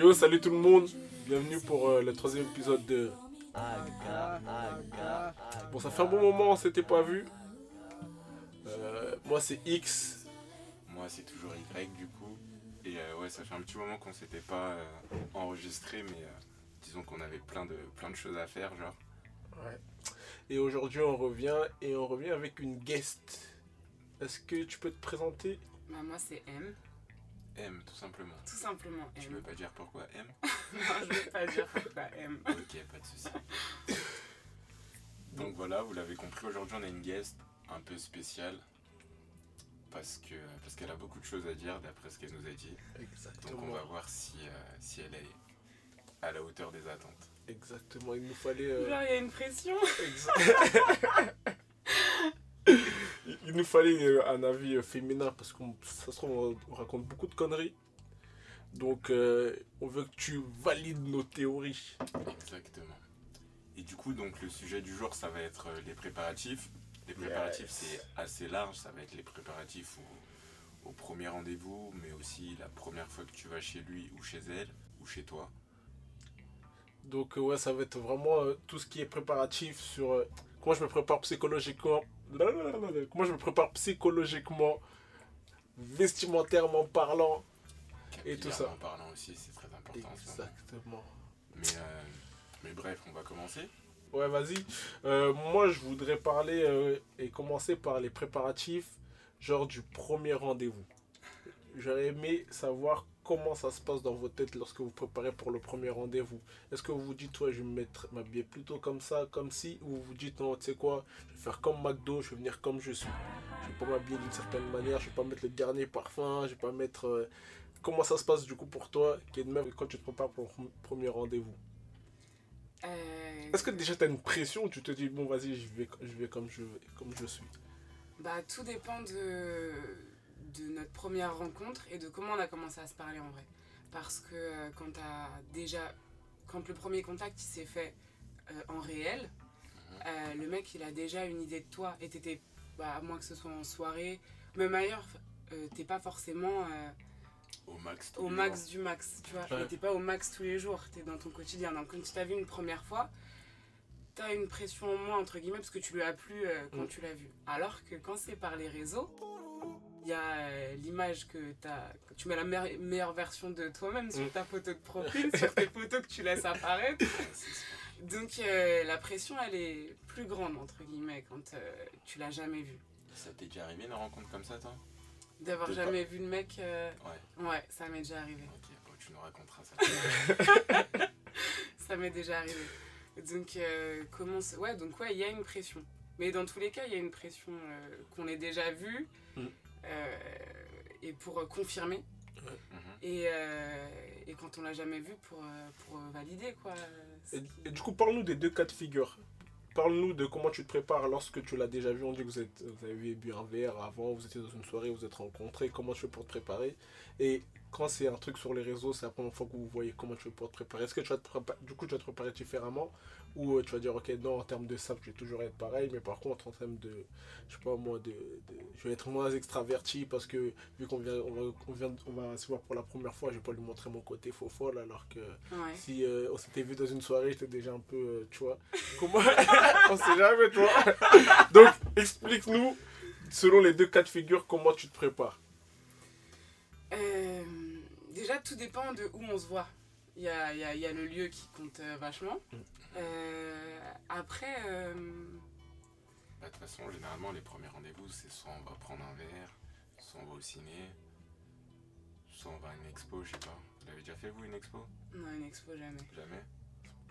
Yo, salut tout le monde. Bienvenue pour euh, le troisième épisode de. Bon, ça fait un bon moment, on s'était pas vu. Euh, moi, c'est X. Moi, c'est toujours Y du coup. Et euh, ouais, ça fait un petit moment qu'on s'était pas euh, enregistré, mais euh, disons qu'on avait plein de, plein de choses à faire, genre. Ouais. Et aujourd'hui, on revient et on revient avec une guest. Est-ce que tu peux te présenter? Bah, moi, c'est M. M, tout simplement. Tout simplement Tu M. veux pas dire pourquoi M? Non, je vais pas dire pourquoi M. Ok, pas de soucis. Donc voilà, vous l'avez compris, aujourd'hui on a une guest un peu spéciale. Parce que parce qu'elle a beaucoup de choses à dire d'après ce qu'elle nous a dit. Donc on Exactement. va voir si, euh, si elle est à la hauteur des attentes. Exactement. Il nous fallait. euh, Genre, il y a une pression. Exa- Il- nous fallait euh, un avis euh, féminin parce qu'on ça se trouve, on, on raconte beaucoup de conneries. Donc euh, on veut que tu valides nos théories. Exactement. Et du coup, donc le sujet du jour, ça va être les préparatifs. Les préparatifs, Yes. c'est assez large. Ça va être les préparatifs au, au premier rendez-vous, mais aussi la première fois que tu vas chez lui ou chez elle ou chez toi. Donc ouais, ça va être vraiment euh, tout ce qui est préparatif sur euh, comment je me prépare psychologiquement. Comment je me prépare psychologiquement, vestimentairement parlant. Et tout ça. En parlant aussi, c'est très important. Exactement. Mais, euh, mais bref, on va commencer. Ouais, vas-y. Euh, moi, je voudrais parler euh, et commencer par les préparatifs, genre du premier rendez-vous. J'aurais aimé savoir comment ça se passe dans vos têtes lorsque vous préparez pour le premier rendez-vous. Est-ce que vous vous dites, toi, je vais me mettre- m'habiller plutôt comme ça, comme si, ou vous vous dites, non, tu sais quoi, je vais faire comme McDo, je vais venir comme je suis. Je vais pas m'habiller d'une certaine manière, je vais pas mettre le dernier parfum, je vais pas mettre. euh, Comment ça se passe du coup pour toi, qui est de même quand tu te prépares pour le premier rendez-vous? Euh, est-ce que déjà tu as une pression ou tu te dis bon vas-y je vais, je vais comme, je, comme je suis? Bah, tout dépend de, de notre première rencontre et de comment on a commencé à se parler en vrai. Parce que euh, quand t'as déjà. Quand le premier contact il s'est fait euh, en réel, euh, le mec il a déjà une idée de toi et t'étais. Bah, à moins que ce soit en soirée, même ailleurs, t'es pas forcément. Au max. au du max, tu vois. Ouais. T'es pas au max tous les jours, t'es dans ton quotidien. Donc quand tu t'as vu une première fois, t'as une pression en moins, entre guillemets, parce que tu lui as plu quand Mm. tu l'as vu. Alors que quand c'est par les réseaux, il y a euh, l'image que que Tu mets la meilleure, meilleure version de toi-même sur Mm. ta photo de profil, sur tes photos que tu laisses apparaître. Donc euh, la pression, elle est plus grande, entre guillemets, quand euh, tu l'as jamais vu. Ça t'est déjà arrivé une rencontre comme ça, toi? D'avoir jamais vu le mec, euh, Ouais. ouais, ça m'est déjà arrivé. Ok, bon, tu nous raconteras ça. Ça m'est déjà arrivé. Donc, comment Ouais, donc ouais, il y a une pression. Mais dans tous les cas, il y a une pression qu'on ait déjà vue. Mm. Euh, et pour euh, confirmer. Mhm. Et, euh, et quand on l'a jamais vu, pour, pour valider, quoi. et, et du coup parle-nous des deux cas de figure. Parle-nous de comment tu te prépares lorsque tu l'as déjà vu. On dit que vous, êtes, vous avez bu un verre avant, vous étiez dans une soirée, vous êtes rencontrés. Comment tu fais pour te préparer? Et quand c'est un truc sur les réseaux, c'est la première fois que vous voyez comment tu fais pour te préparer. Est-ce que tu vas te préparer, du coup tu vas te préparer différemment? Ou euh, tu vas dire ok non en termes de ça je vais toujours être pareil mais par contre en termes de je sais pas moi de, de- je vais être moins extraverti parce que vu qu'on vient on va, on vient on va se voir pour la première fois je vais pas lui montrer mon côté faux folle alors que Ouais. si euh, on s'était vu dans une soirée j'étais déjà un peu euh, tu vois comment? On sait jamais tu vois donc explique-nous selon les deux cas de figure comment tu te prépares Euh, déjà, tout dépend de où on se voit. Il y a, il y a- y a le lieu qui compte euh, vachement. Mm. Euh, après, euh, Bah, De toute façon, généralement, les premiers rendez-vous, c'est soit on va prendre un verre, soit on va au ciné, soit on va à une expo, je sais pas. Vous l'avez déjà fait, vous, une expo? Non, une expo, jamais. Jamais?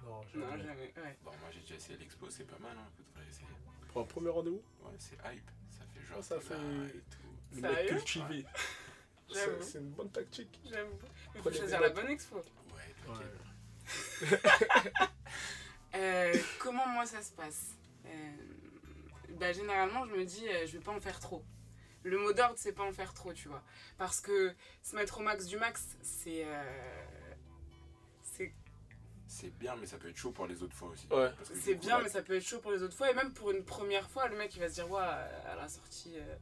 Non, Non, jamais, ouais. Bon, moi, j'ai déjà essayé l'expo, c'est pas mal, hein, vous devrez essayer. pour un premier rendez-vous? Ouais, c'est hype, ça fait genre. Ah, ça fait- là et tout. Sérieux? cultivé c'est J'avoue. c'est une bonne tactique J'avoue. Il faut choisir la bonne expo. Euh, comment moi ça se passe Euh, bah, Généralement, je me dis, euh, je vais pas en faire trop. Le mot d'ordre, c'est pas en faire trop, tu vois. Parce que se mettre au max du max, c'est. euh, c'est C'est bien, mais ça peut être chaud pour les autres fois aussi. Ouais. C'est bien, là, mais ça peut être chaud pour les autres fois. Et même pour une première fois, le mec, il va se dire, ouais, à la sortie, euh,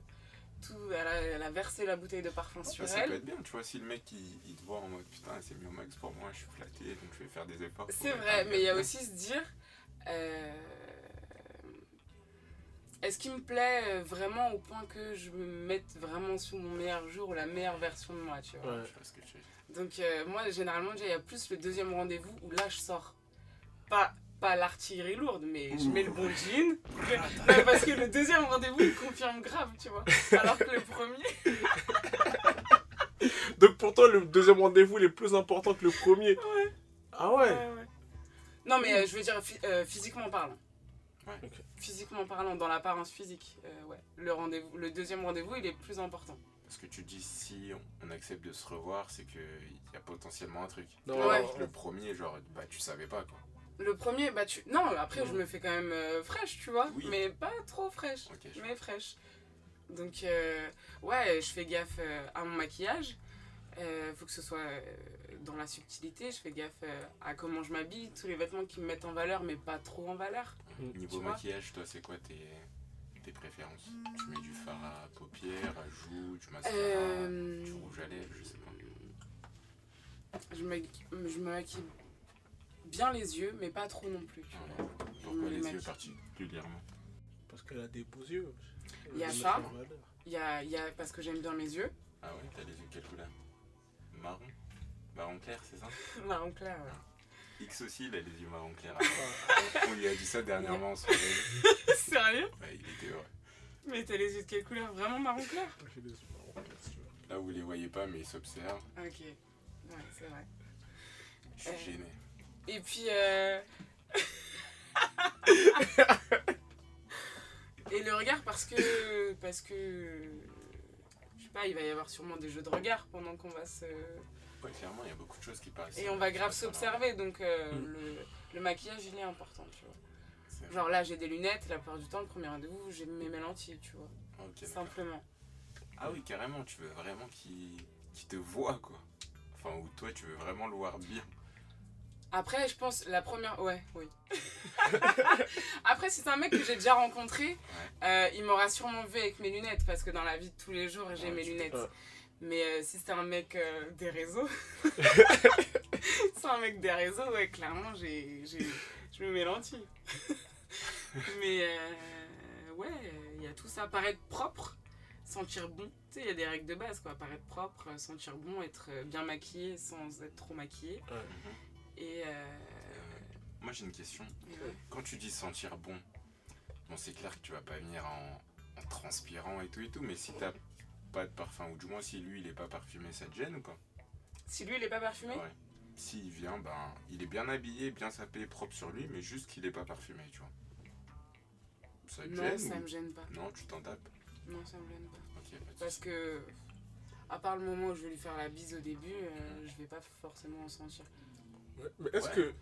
tout, elle a, elle a versé la bouteille de parfum sur Bah, ça peut elle. être bien, tu vois, si le mec il, il te voit en mode putain, elle s'est mis au max pour moi, je suis flatté, donc je vais faire des efforts. C'est vrai, mais il y a aussi se dire euh, est-ce qu'il me plaît euh, vraiment au point que je me mette vraiment sous mon meilleur jour ou la meilleure version de moi, tu vois. Ouais. Je ce que tu veux. Donc euh, moi généralement déjà il y a plus le deuxième rendez-vous où là je sors pas pas l'artillerie lourde mais je mets le bon jean Non, parce que le deuxième rendez-vous il confirme grave tu vois alors que le premier Donc pour toi, le deuxième rendez-vous il est plus important que le premier. Ouais. Ah ouais. Ouais, ouais. non mais euh, je veux dire euh, physiquement parlant Ouais. Physiquement parlant dans l'apparence physique euh, ouais le rendez-vous le deuxième rendez-vous il est plus important Parce que tu dis si on, on accepte de se revoir, c'est qu'il y a potentiellement un truc. Non, Ouais. Le premier, genre, bah tu savais pas quoi. Le premier bah tu non après je me fais quand même euh, fraîche tu vois Oui. mais pas trop fraîche mais fraîche. Donc, euh, ouais, je fais gaffe euh, à mon maquillage. Euh, faut que ce soit euh, dans la subtilité. Je fais gaffe euh, à comment je m'habille, tous les vêtements qui me mettent en valeur, mais pas trop en valeur. Niveau tu vois maquillage, toi, c'est quoi tes, tes préférences? Tu mets du fard à paupières, à joues, du mascara, Euh, du rouge à lèvres, je sais pas. je, me, je me maquille bien les yeux, mais pas trop non plus. tu Ah, vois. Pourquoi me les yeux particulièrement Parce qu'elle a des beaux yeux. Il y a ça. Il y a, il y a, parce que j'aime bien mes yeux. Ah ouais, t'as les yeux de quelle couleur? Marron? Marron clair, c'est ça? Marron clair, ouais. X aussi, il a les yeux marron clair. On lui a dit ça dernièrement en soirée. Sérieux? Ouais, il était heureux. Mais t'as les yeux de quelle couleur? Vraiment marron clair? J'ai yeux. Là, vous les voyez pas, mais il s'observe. Ok. Ouais, c'est vrai. Je suis Euh. gêné. Et puis. euh, Et le regard, parce que. Parce que. Je sais pas, il va y avoir sûrement des jeux de regard pendant qu'on va se. Ouais, clairement, il y a beaucoup de choses qui passent. Et on va grave s'observer, donc euh, Mm. le, le maquillage il est important, tu vois. Genre là j'ai des lunettes, la plupart du temps, le premier rendez-vous, j'ai mes lentilles, tu vois. Simplement. Ah oui, carrément, tu veux vraiment qu'il qu'il te voit, quoi. Enfin, ou toi, tu veux vraiment le voir bien. Après, je pense, la première. Ouais, oui. Après, si c'est un mec que j'ai déjà rencontré, euh, il m'aura sûrement vu avec mes lunettes, parce que dans la vie de tous les jours, j'ai Ouais, mes lunettes. Ouais. Mais euh, si c'est un mec euh, des réseaux, c'est un mec des réseaux, ouais, clairement, j'ai, j'ai, je me mets lentilles. Mais euh, ouais, il y a tout ça. Paraître propre, sentir bon. Tu sais, il y a des règles de base, quoi. Paraître propre, sentir bon, être bien maquillé sans être trop maquillé. Mhm. Et. euh, Euh, moi, j'ai une question. et ouais. Quand tu dis sentir bon, bon, c'est clair que tu vas pas venir en, en transpirant et tout et tout, mais si t'as pas de parfum, ou du moins si lui il est pas parfumé, ça te gêne ou pas? Si lui, il est pas parfumé? Ouais. S'il vient, ben, il est bien habillé, bien sapé, propre sur lui, mais juste qu'il est pas parfumé, tu vois. Ça te Non, gêne ça ou- me gêne pas. Non, tu t'en tapes? Non, ça me gêne pas. Parce que, à part le moment où je vais lui faire la bise au début, euh, je vais pas forcément en sentir. Mais est-ce que.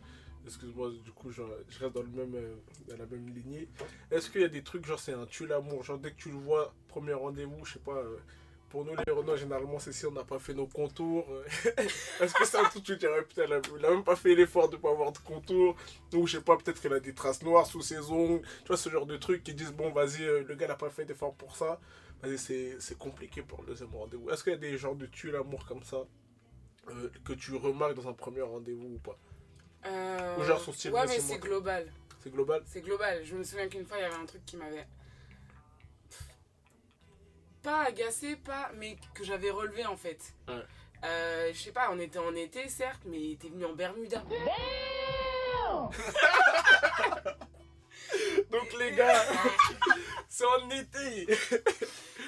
Excuse-moi, du coup, genre, je reste dans, le même, euh, dans la même lignée. Est-ce qu'il y a des trucs, genre, c'est un tue l'amour? Genre, dès que tu le vois, premier rendez-vous, je sais pas. euh, pour nous, les Renault, généralement, c'est si on n'a pas fait nos contours. euh, Est-ce que truc que tu dirais, putain, il a, même pas fait l'effort de pas avoir de contours? Ou, je sais pas, peut-être qu'il a des traces noires sous ses ongles. Tu vois, ce genre de trucs qui disent, bon, vas-y, le gars n'a pas fait d'effort pour ça. Vas-y, c'est c'est compliqué pour le deuxième rendez-vous. Est-ce qu'il y a des genres de tue l'amour comme ça? Euh, que tu remarques dans un premier rendez-vous ou pas Euh, Ou genre son style Ouais, mais c'est global. C'est global C'est global. Je me souviens qu'une fois, il y avait un truc qui m'avait. Pas agacé, pas. mais que j'avais relevé en fait. Ouais. Euh, je sais pas, on était en été, certes, mais il était venu en Bermuda. Donc les gars, c'est en été.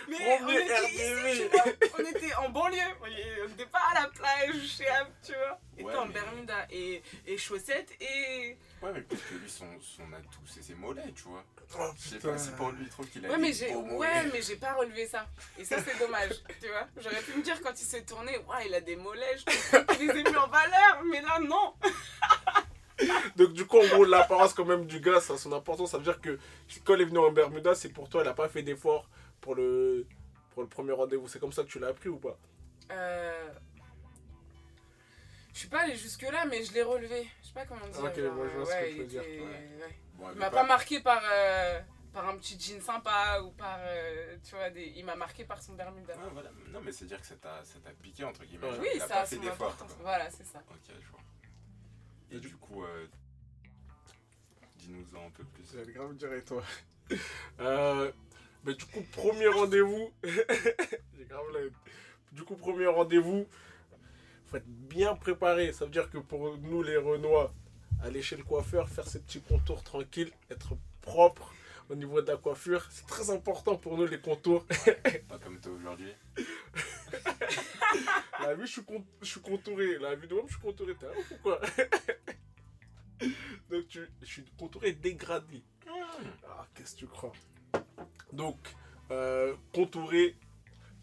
Mais on Premier était ici, RDV. tu vois. On était en banlieue. On n'était pas à la plage, chez Ab, tu vois. On Ouais, était en mais- Bermuda et, et chaussettes et. Ouais, mais peut-être que lui, son, son atout, c'est ses mollets, tu vois. Oh Je sais pas si pour lui, il trouve qu'il a Ouais, mais j'ai ouais, mais j'ai pas relevé ça. Et ça, c'est dommage, tu vois. J'aurais pu me dire quand il s'est tourné, ouais, il a des mollets, je les ait mis en valeur, mais là, non. Donc du coup, en gros, l'apparence quand même du gars, ça a son importance. Ça veut dire que quand il est venu en Bermuda, c'est pour toi, il a pas fait d'effort pour le, pour le premier rendez-vous. C'est comme ça que tu l'as appris ou pas? Euh... Je suis pas allée jusque-là, mais je l'ai relevé. Je sais pas comment dire. Ok, genre, moi, je vois ce ouais, que tu il veux dire. était- Ouais. ouais. Bon, Il elle m'a pas marqué par, euh, par un petit jean sympa ou par. euh, tu vois, des... il m'a marqué par son Bermuda. Voilà. Non, mais c'est dire que ça t'a ça t'a piqué, entre guillemets. Oui, il a ça pas a son importance. quoi. Voilà, c'est ça. Ok, je vois. Et Et du coup, euh, dis-nous-en un peu plus. J'allais grave dire et toi. Euh, mais du coup, premier rendez-vous. J'ai grave la. Du coup, premier rendez-vous. Faut être bien préparé. Ça veut dire que pour nous, les Renois, aller chez le coiffeur, faire ses petits contours tranquilles, être propre au niveau de la coiffure, c'est très important pour nous, les contours. Pas comme toi aujourd'hui. La vie, je suis, con- je suis contouré. La vie de moi, je suis contouré. T'as un ou quoi? Donc, tu, je suis contouré dégradé. Ah, qu'est-ce que tu crois? Donc, euh, contouré,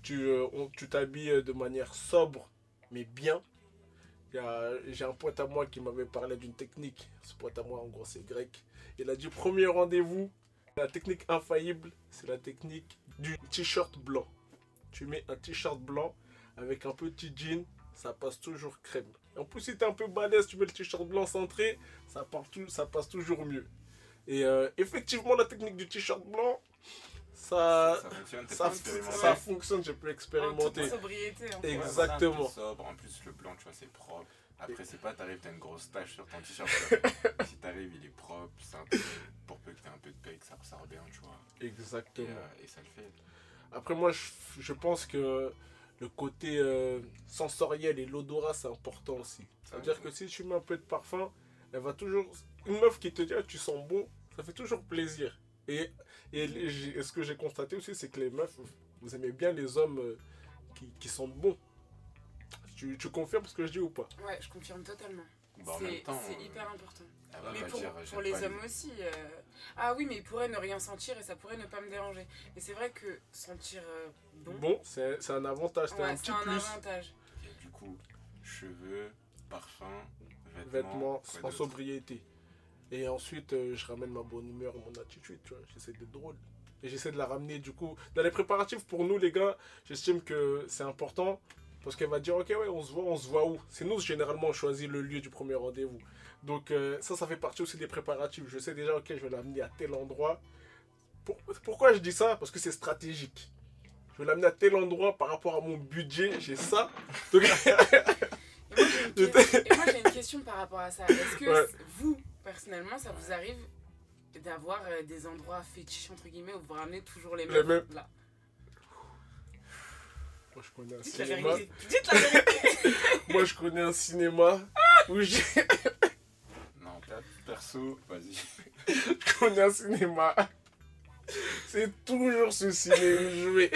tu euh, on- tu t'habilles de manière sobre, mais bien. J'ai un pote à moi qui m'avait parlé d'une technique. Ce pote à moi, en gros, c'est grec. Il a dit premier rendez-vous, la technique infaillible, c'est la technique du t-shirt blanc. Tu mets un t-shirt blanc avec un petit jean, ça passe toujours crème. Et en plus, si t'es un peu balèze, tu mets le t-shirt blanc centré, ça, part tout- ça passe toujours mieux. Et euh, effectivement, la technique du t-shirt blanc, ça, ça fonctionne, ça, ça j'ai pu En expérimenter. sobriété. En. Ouais, voilà, Exactement. sobre. En plus, le blanc, tu vois, c'est propre. Après, c'est pas, t'arrives, t'as une grosse tache sur ton t-shirt. si t'arrives, il est propre, c'est un peu. Pour peu que t'aies un peu de pec, ça ressort bien, tu vois. Et, Exactement. euh, et ça le fait. Après, moi, je, je pense que le côté euh, sensoriel et l'odorat, c'est important aussi. Ça veut dire que si tu mets un peu de parfum, elle va toujours. Une meuf qui te dit, ah, tu sens bon, ça fait toujours plaisir. Et, et, ce que j'ai constaté aussi, c'est que les meufs, vous aimez bien les hommes euh, qui, qui sentent bons. Tu, tu confirmes ce que je dis ou pas? Ouais, je confirme totalement. Bah, c'est euh, hyper important. Elle va mais pas pour, dire, pour j'aime les hommes aussi. euh, Ah oui, mais ils pourraient ne rien sentir et ça pourrait ne pas me déranger. Mais c'est vrai que sentir euh, bon, Bon, c'est c'est un avantage, c'est ouais, un petit un plus. avantage. Et du coup, cheveux, parfum, vêtements. Vêtements en sobriété. Et ensuite, euh, je ramène ma bonne humeur, mon attitude, tu vois. J'essaie d'être drôle. Et j'essaie de la ramener, du coup. Dans les préparatifs, pour nous, les gars, j'estime que c'est important. Parce qu'elle va dire, ok, ouais, on se voit, on se voit où? C'est nous, généralement, on choisit le lieu du premier rendez-vous. Donc, euh, ça, ça fait partie aussi des préparatifs. Je sais déjà, ok, je vais l'amener à tel endroit. Pour- Pourquoi je dis ça? Parce que c'est stratégique. Je vais l'amener à tel endroit par rapport à mon budget, j'ai ça. Donc, Et moi, j'ai une, que- question par rapport à ça. Est-ce que Ouais. vous, personnellement, ça vous arrive d'avoir euh, des endroits fétiches, entre guillemets, où vous ramenez toujours les Les mêmes mêmes. là? Moi, je connais un Dites la cinéma. vérité. Dites la vérité. Moi, je connais un cinéma où j'ai- perso, vas-y. je connais un cinéma. C'est toujours ce ciné où je vais.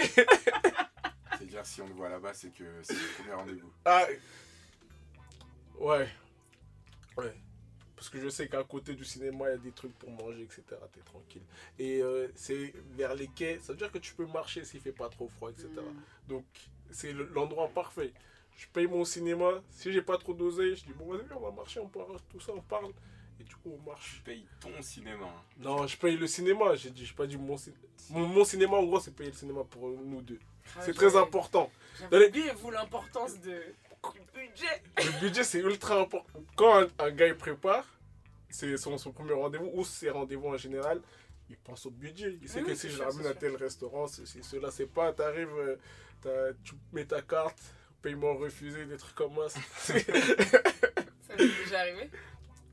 C'est-à-dire, si on le voit là-bas, c'est que c'est le premier rendez-vous. Ah. Ouais. Ouais. Parce que je sais qu'à côté du cinéma, il y a des trucs pour manger, etc. T'es tranquille. Et euh, c'est vers les quais. Ça veut dire que tu peux marcher s'il fait pas trop froid, etc. Hmm. Donc, c'est le- l'endroit parfait. Je paye mon cinéma. Si j'ai pas trop d'oseille, je dis bon, vas-y, on va marcher, on parle, tout ça, on parle. Et du coup, on marche. Tu payes ton cinéma. Non, je paye le cinéma. J'ai dit, j'ai pas dit mon cinéma. Mon, mon cinéma, en gros, c'est payer le cinéma pour nous deux. Ah, C'est très important. J'avais Allez. oublié, vous, l'importance de... du budget. Le budget, c'est ultra important. Quand un, un gars il prépare, c'est son, son premier rendez-vous ou ses rendez-vous en général, il pense au budget. Il sait Oui, que si je ramène à tel restaurant, ceci, cela, c'est pas, t'arrives, euh, tu mets ta carte, paiement refusé, des trucs comme ça. Ça vous est déjà arrivé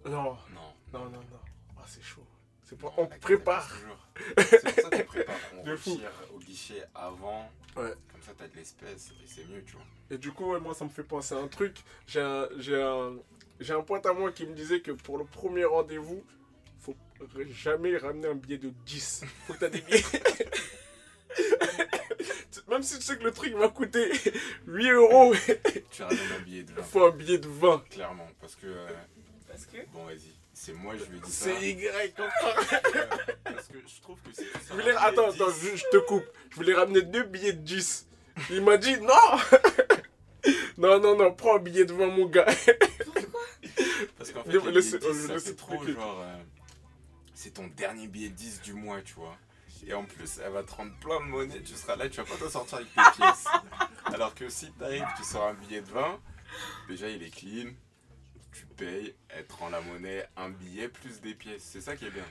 non, Non. non, non, non. Ah, c'est chaud. C'est pas, on prépare. C'est pour ça qu'on prépare. On retire au guichet avant. Ouais. Comme ça, t'as de l'espèce et c'est mieux, tu vois. Et du coup, ouais, moi, ça me fait penser à un truc. J'ai un, j'ai un, j'ai un pote à moi qui me disait que pour le premier rendez-vous, faut jamais ramener un billet de 10. Faut que t'as des billets. Même si tu sais que le truc va coûter 8 euros, Tu ramènes un billet de il 20. faut un billet de 20. Clairement. Parce que. euh, Parce que... bon, vas-y. C'est moi, je lui dit ça. C'est Y, comprends Euh, Parce que je trouve que si tu Je voulais... Attends, attends, 10, je, je te coupe. Je voulais ramener deux billets de 10. Il m'a dit non Non, non, non, prends un billet de 20, mon gars. Pourquoi Parce qu'en fait, Je- les laisse- billets de 10, je ça laisse fait trop genre. euh, c'est ton dernier billet de 10 du mois, tu vois. Et en plus, elle va te rendre plein de monnaie. Tu seras là, tu vas pas t'en sortir avec tes pièces. Alors que si t'arrives, tu sors un billet de 20, déjà il est clean. Tu payes, elle te rend la monnaie, un billet plus des pièces. C'est ça qui est bien.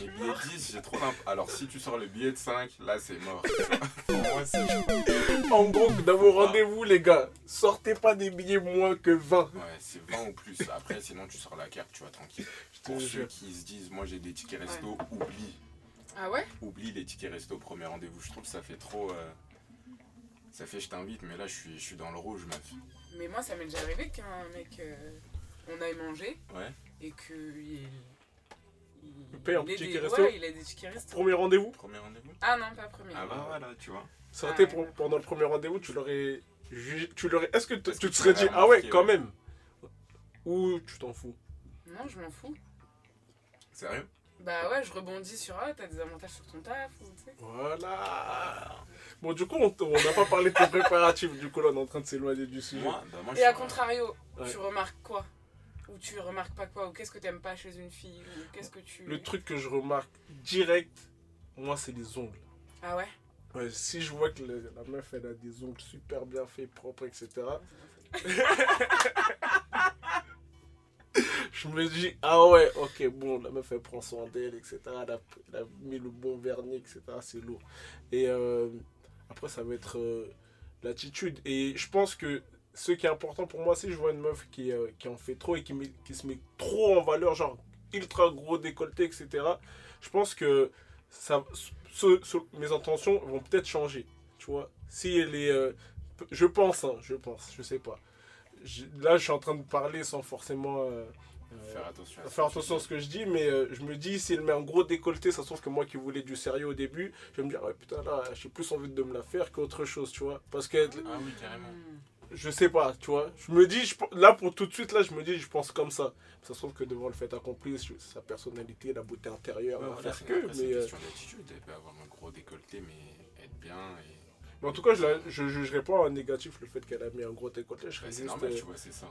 Les billets de 10, j'ai trop d'imp... Alors si tu sors le billet de 5, là c'est mort. Pour moi, c'est En gros, dans vos rendez-vous, les gars, sortez pas des billets moins que 20. Ouais, c'est 20 ou plus. Après, sinon tu sors la carte, tu vois, tranquille. Pour ceux qui se disent, moi j'ai des tickets resto, oublie. Ah ouais? Oublie les tickets resto au premier rendez-vous. Je trouve que ça fait trop. euh, Ça fait je t'invite, mais là je suis, je suis dans le rouge, meuf. Mais moi, ça m'est déjà arrivé qu'un mec. euh, on aille manger Ouais. et que. Il, Il paye un ticket resto Ouais, il a des tickets resto. Premier rendez-vous, Premier rendez-vous Ah non, pas premier. Ah bah voilà, tu vois. ça aurait été Ah, ouais. pour- pendant le premier rendez-vous, tu l'aurais. Tu l'aurais. Est-ce que tu te serais dit, ah ouais, quand ouais. même Ou tu t'en fous? Non, je m'en fous. Sérieux? Bah ouais, je rebondis sur ah, t'as des avantages sur ton taf tu sais. Voilà Bon, du coup, on n'a pas parlé de tes préparatifs, du coup, là, on est en train de s'éloigner du sujet. Moi, bah moi Et à contrario, Ouais. tu remarques quoi? Ou tu remarques pas quoi Ou qu'est-ce que t'aimes pas chez une fille Ou qu'est-ce que tu. Le truc que je remarque direct, moi, c'est les ongles. Ah ouais? Ouais, si je vois que le- la meuf, elle a des ongles super bien faits, propres, etc., je me dis, ah ouais, ok, bon, la meuf, elle prend soin d'elle, etc., elle a, elle a mis le bon vernis, etc., c'est lourd. Et euh, après, ça va être euh, l'attitude. Et je pense que ce qui est important pour moi, si je vois une meuf qui, euh, qui en fait trop et qui, met- qui se met trop en valeur, genre ultra gros décolleté, etc., je pense que ça, ce- ce- mes intentions vont peut-être changer. Tu vois, si elle est. euh, je pense, hein, je pense, je sais pas. Je- là, je suis en train de parler sans forcément. euh, Faire attention à ce faire que tu attention à dis. ce que je dis, mais euh, je me dis, si elle met un gros décolleté, ça se trouve que moi qui voulais du sérieux au début, je vais me dire, ouais, putain, là, j'ai plus envie de me la faire qu'autre chose, tu vois. Parce que, Ah oui, carrément. Je sais pas, tu vois. Je me dis, je- là, pour tout de suite, là, je me dis, je pense comme ça. Ça se trouve que devant le fait accompli, sa personnalité, la beauté intérieure, Ouais, va faire que, après, mais. une euh, question d'attitude. Elle peut avoir un gros décolleté, mais être bien. Et... mais en tout cas, je, la, je jugerai pas en négatif le fait qu'elle a mis un gros décolleté. Je serais Ouais, c'est normal, euh, tu vois, c'est ça.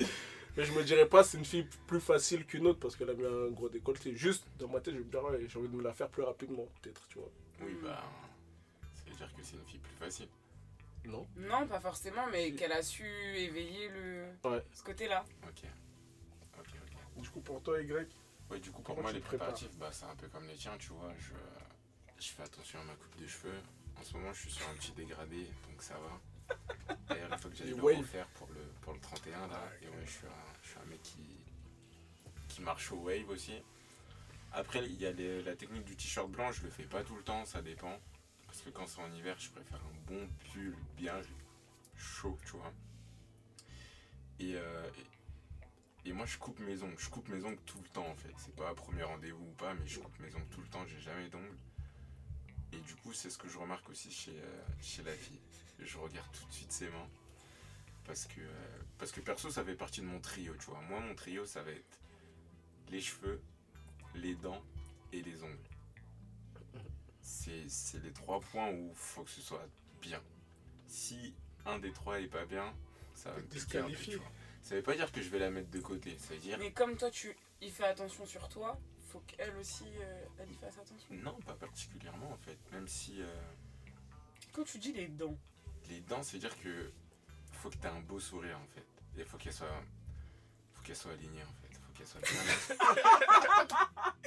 Mais je me dirais pas c'est une fille plus facile qu'une autre parce qu'elle a mis un gros décolleté. Juste dans ma tête, je me dirais ouais, j'ai envie de me la faire plus rapidement, peut-être, tu vois. Oui, bah. Ça veut dire que c'est une fille plus facile. Non Non, pas forcément, mais qu'elle a su éveiller le... Ouais. ce côté-là. Ok. Ok, ok. Du coup, pour toi, Y, Ouais, du coup, pour Comment moi, les préparatifs, bah, c'est un peu comme les tiens, tu vois. Je, je fais attention à ma coupe de cheveux. En ce moment, je suis sur un petit dégradé, donc ça va. D'ailleurs, il faut que j'aille le refaire pour le, pour le 31, là. Et ouais, je suis un, je suis un mec qui, qui marche au wave aussi. Après, il y a les- la technique du t-shirt blanc, je le fais pas tout le temps, ça dépend. Parce que quand c'est en hiver, je préfère un bon pull bien chaud, tu vois. Et, euh, et, et moi, je coupe mes ongles. Je coupe mes ongles tout le temps, en fait. C'est pas premier rendez-vous ou pas, mais je coupe mes ongles tout le temps. J'ai jamais d'ongles. Et du coup, c'est ce que je remarque aussi chez, euh, chez la fille. Je regarde tout de suite ses mains. Parce que, euh, parce que perso, ça fait partie de mon trio, tu vois. Moi, mon trio, ça va être les cheveux, les dents et les ongles. C'est c'est les trois points où il faut que ce soit bien. Si un des trois est pas bien, ça va me piquer un peu, Disqualifié. tu vois. Ça veut pas dire que je vais la mettre de côté. Ça veut dire Mais comme toi, tu y fais attention sur toi, faut qu'elle aussi, euh, elle y fasse attention. non, pas particulièrement en fait. Même si euh, Quand tu dis les dents, les dents, c'est dire que faut que tu aies un beau sourire en fait. Et faut qu'elle soit, faut qu'elle soit alignée en fait. Qu'elle soit bien.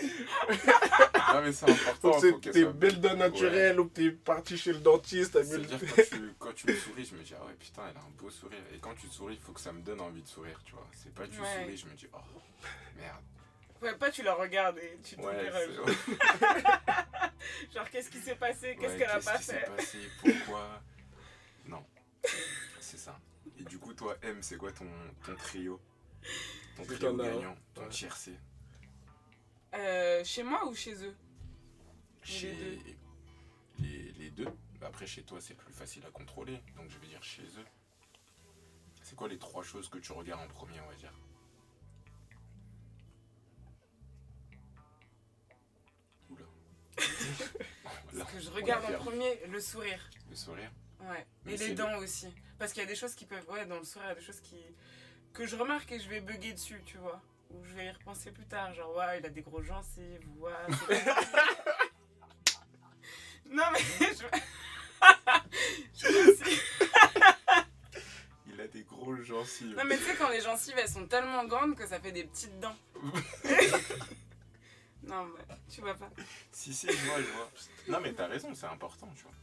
non mais c'est important. Faut tes soit belles dents naturelles ou que t'es parti chez le dentiste, t'as. C'est-à-dire quand tu, quand tu me souris, je me dis ah ouais putain elle a un beau sourire. Et quand tu souris, il faut que ça me donne envie de sourire, tu vois. C'est pas tu Ouais. souris, je me dis oh merde. ouais, pas tu la regardes et tu te Ouais, Genre, qu'est-ce qui s'est passé? Qu'est-ce Ouais, qu'elle a pas qui s'est fait? passé? Pourquoi? Non. C'est ça. Et du coup, toi, M, c'est quoi ton, ton trio? Ton trio gagnant Ton Ouais. tiercé Euh, Chez moi ou chez eux? Chez deux. les, les deux. Bah, Après, chez toi, c'est plus facile à contrôler. Donc, je vais dire chez eux. C'est quoi les trois choses que tu regardes en premier, on va dire? Oula. Là, Ce que je regarde en premier, le sourire. Le sourire Ouais. Mais et les le- dents aussi. Parce qu'il y a des choses qui peuvent. Ouais, dans le sourire, il y a des choses qui. Que je remarque et je vais bugger dessus, tu vois. Ou je vais y repenser plus tard. Genre, ouais, il a des gros gencives. Ouais, non, mais je. je Il a des gros gencives. Non, mais tu sais, quand les gencives elles sont tellement grandes que ça fait des petites dents. non, bah, tu vois pas. Si, si, je vois, je vois. Non, mais t'as raison, c'est important, tu vois.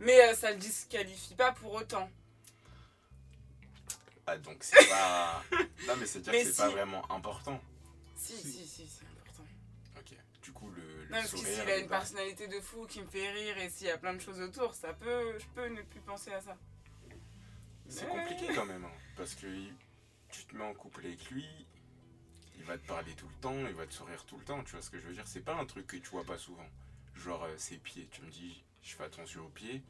Mais euh, ça le disqualifie pas pour autant. Ah, donc c'est pas. Non, mais c'est dire Mais que c'est si. pas vraiment important. Si, Si. si, si, c'est important. Ok. Du coup, le. le Non, parce que sourire, s'il a une personnalité de fou qui me fait rire et s'il y a plein de choses autour, ça peut, je peux ne plus penser à ça. C'est compliqué quand même, hein, parce que tu te mets en couple avec lui, il va te parler tout le temps, il va te sourire tout le temps, tu vois ce que je veux dire? C'est pas un truc que tu vois pas souvent. Genre euh, ses pieds, tu me dis, je fais attention aux pieds,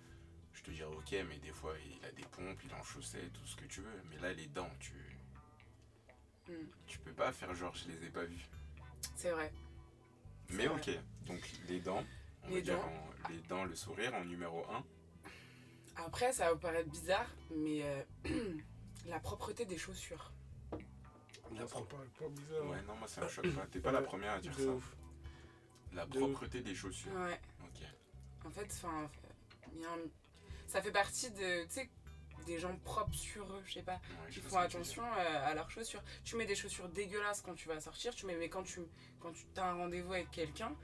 je te dirais ok, mais des fois il a des pompes, il est en chaussettes, tout ce que tu veux. Mais là, les dents, tu. Hmm. Tu peux pas faire genre je les ai pas vues. C'est vrai. Mais vrai. ok, donc les dents, on Les va dire dents. en- les dents, le sourire en numéro 1. Après, ça va vous paraître bizarre, mais euh, la propreté des chaussures. Ça prend pas, bizarre. Ouais, non, moi ça me choque pas. T'es pas la première à dire De ça. ouf. La De propreté des chaussures. Ouais. Ok. En fait, enfin, il y a un- ça fait partie de, tu sais, des gens propres sur eux, je sais pas, Ouais, qui font attention euh, à leurs chaussures. Tu mets des chaussures dégueulasses quand tu vas sortir, tu mets, mais quand tu, quand tu as un rendez-vous avec quelqu'un,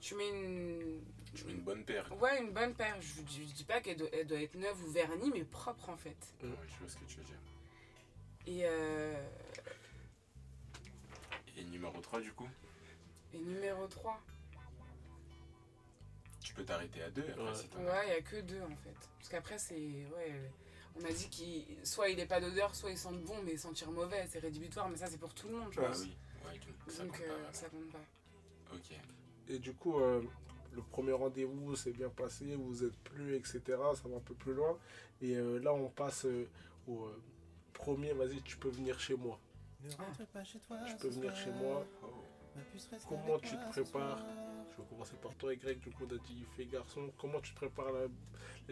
tu mets une. Tu mets une bonne paire. ouais, une bonne paire. Je, je, je dis pas qu'elle doit, être neuve ou vernie, mais propre en fait. Mm. Ouais, je vois ce que tu veux dire. Et, euh, Et numéro 3 du coup? et numéro 3, Tu peux t'arrêter à deux après Ouais. il y a que deux en fait. Parce qu'après, c'est, ouais, on a dit qu'il, soit il est pas d'odeur, soit il sent bon, mais sentir mauvais, c'est rédhibitoire, mais ça c'est pour tout le monde, je Ah pense. oui, ouais, donc ça Donc compte pas euh, ça compte pas. Ok. Et du coup, euh, le premier rendez-vous s'est bien passé, vous êtes plus, etc. Ça va un peu plus loin. Et euh, là, on passe euh, au euh, premier, vas-y, tu peux venir chez moi. Ne rentre pas chez toi. Tu peux venir soir. chez moi. Oh. Comment tu te prépares. Je vais commencer par toi, Y. Du coup, on a dit fille garçon. Comment tu te prépares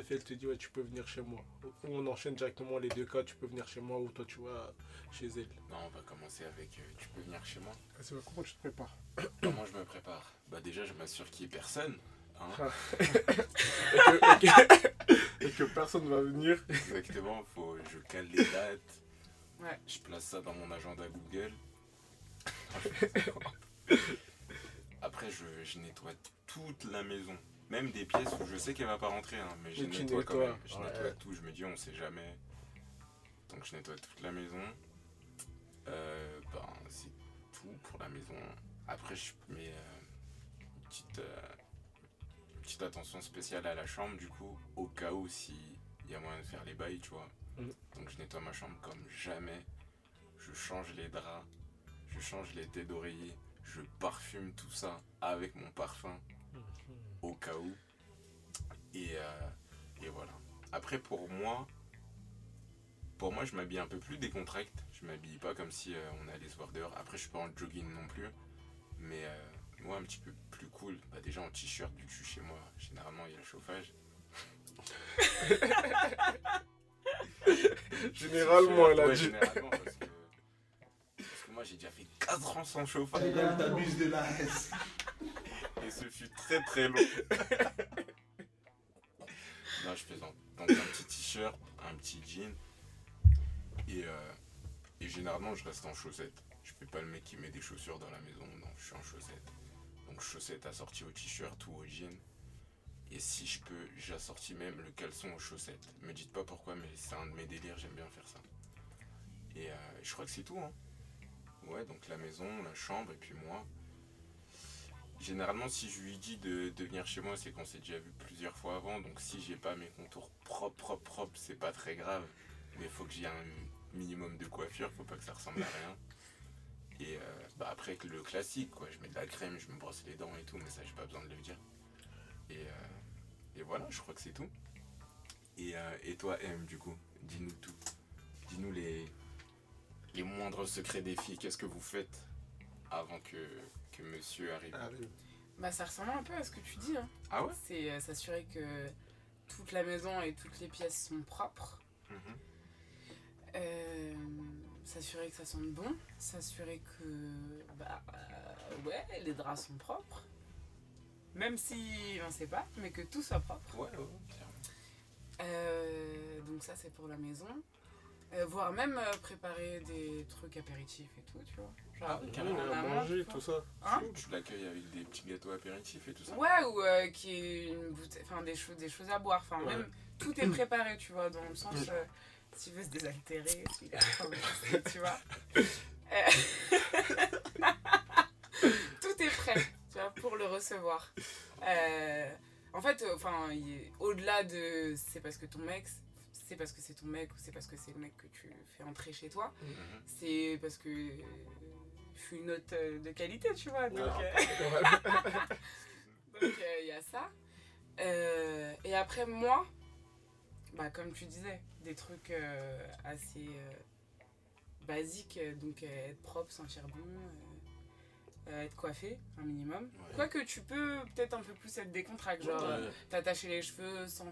fait, elle te dit, ouais, tu peux venir chez moi. Ou on enchaîne directement les deux cas, tu peux venir chez moi ou toi, tu vas chez elle. Non, on va commencer avec euh, tu peux venir chez moi. Ouais, comment tu te prépares? Comment je me prépare? Bah déjà je m'assure qu'il n'y ait personne. Hein et, que, et que- et que personne va venir. Exactement, faut je cale les dates. Ouais. Je place ça dans mon agenda Google. Après je, je nettoie toute la maison. Même des pièces où je sais qu'elle va pas rentrer, hein, mais je nettoie quand même. Je ouais. nettoie tout, je me dis on sait jamais. Donc je nettoie toute la maison. Euh, ben, c'est tout pour la maison. Après je mets euh, une, petite, euh, une petite attention spéciale à la chambre du coup, au cas où si il y a moyen de faire les bails, tu vois. Mhm. Donc je nettoie ma chambre comme jamais. Je change les draps, je change les têtes d'oreiller, je parfume tout ça avec mon parfum au cas où. Et, euh, et voilà. Après, pour moi, pour moi, je m'habille un peu plus décontracté. Je m'habille pas comme si euh, on allait se voir dehors. Après, je suis pas en jogging non plus. Mais euh, moi, un petit peu plus cool. Bah, déjà en t-shirt, vu que je suis chez moi, généralement, il y a le chauffage. Généralement, elle a Ouais, dit. généralement, parce que, parce que moi, j'ai déjà fait 4 ans sans chauffage. Elle t'abuse de la. Et ce fut très très long. non, je plaisante. Donc un petit t-shirt, un petit jean. Et, euh, et généralement, je reste en chaussettes. Je fais pas le mec qui met des chaussures dans la maison. Non, je suis en chaussettes. Donc chaussettes assorties au t-shirt ou au jean. Et si je peux, j'assortis même le caleçon aux chaussettes. Me dites pas pourquoi, mais c'est un de mes délires, j'aime bien faire ça. Et euh, je crois que c'est tout. Hein. Ouais, donc la maison, la chambre et puis moi. Généralement, si je lui dis de, venir chez moi, c'est qu'on s'est déjà vu plusieurs fois avant. Donc, si j'ai pas mes contours propres, propres, propres, c'est pas très grave. Mais faut que j'ai un minimum de coiffure, faut pas que ça ressemble à rien. Et euh, bah après, le classique, quoi. Je mets de la crème, je me brosse les dents et tout, mais ça, j'ai pas besoin de le dire. Et, euh, et voilà, je crois que c'est tout. Et, euh, et toi, M, du coup, dis-nous tout. Dis-nous les, les moindres secrets des filles. Qu'est-ce que vous faites avant que, que monsieur arrive? Bah ça ressemble un peu à ce que tu dis. Hein. Ah ouais? C'est euh, s'assurer que toute la maison et toutes les pièces sont propres. Mhm. Euh, s'assurer que ça sente bon. S'assurer que bah euh, ouais les draps sont propres. Même si on sait pas, mais que tout soit propre. Ouais, ouais, clairement. Euh, donc ça c'est pour la maison. Euh, voire même euh, préparer des trucs apéritifs et tout, tu vois. Genre, Ah, Carrément, en à manger, tu tout ça. Hein Tu l'accueilles avec des petits gâteaux apéritifs et tout ça Ouais, ou euh, qui est une bouteille, enfin des choses, des choses à boire. Enfin, Ouais. même tout est préparé, tu vois, dans le sens, euh, s'il veut se désaltérer, s'il a faim, tu vois. Euh, tout est prêt, tu vois, pour le recevoir. Euh, en fait, euh, enfin, au-delà de c'est parce que ton mec, c'est parce que c'est ton mec ou c'est parce que c'est le mec que tu fais entrer chez toi, Mhm. c'est parce que euh, je suis une hôte euh, de qualité, tu vois. Donc, Ouais. euh, donc il y a ça. Euh, et après, moi, bah, comme tu disais, des trucs euh, assez euh, basiques, euh, donc euh, être propre, sentir bon, euh, euh, être coiffé, un minimum. Ouais. Quoique tu peux peut-être un peu plus être décontracté, genre Ouais. euh, t'attacher les cheveux sans,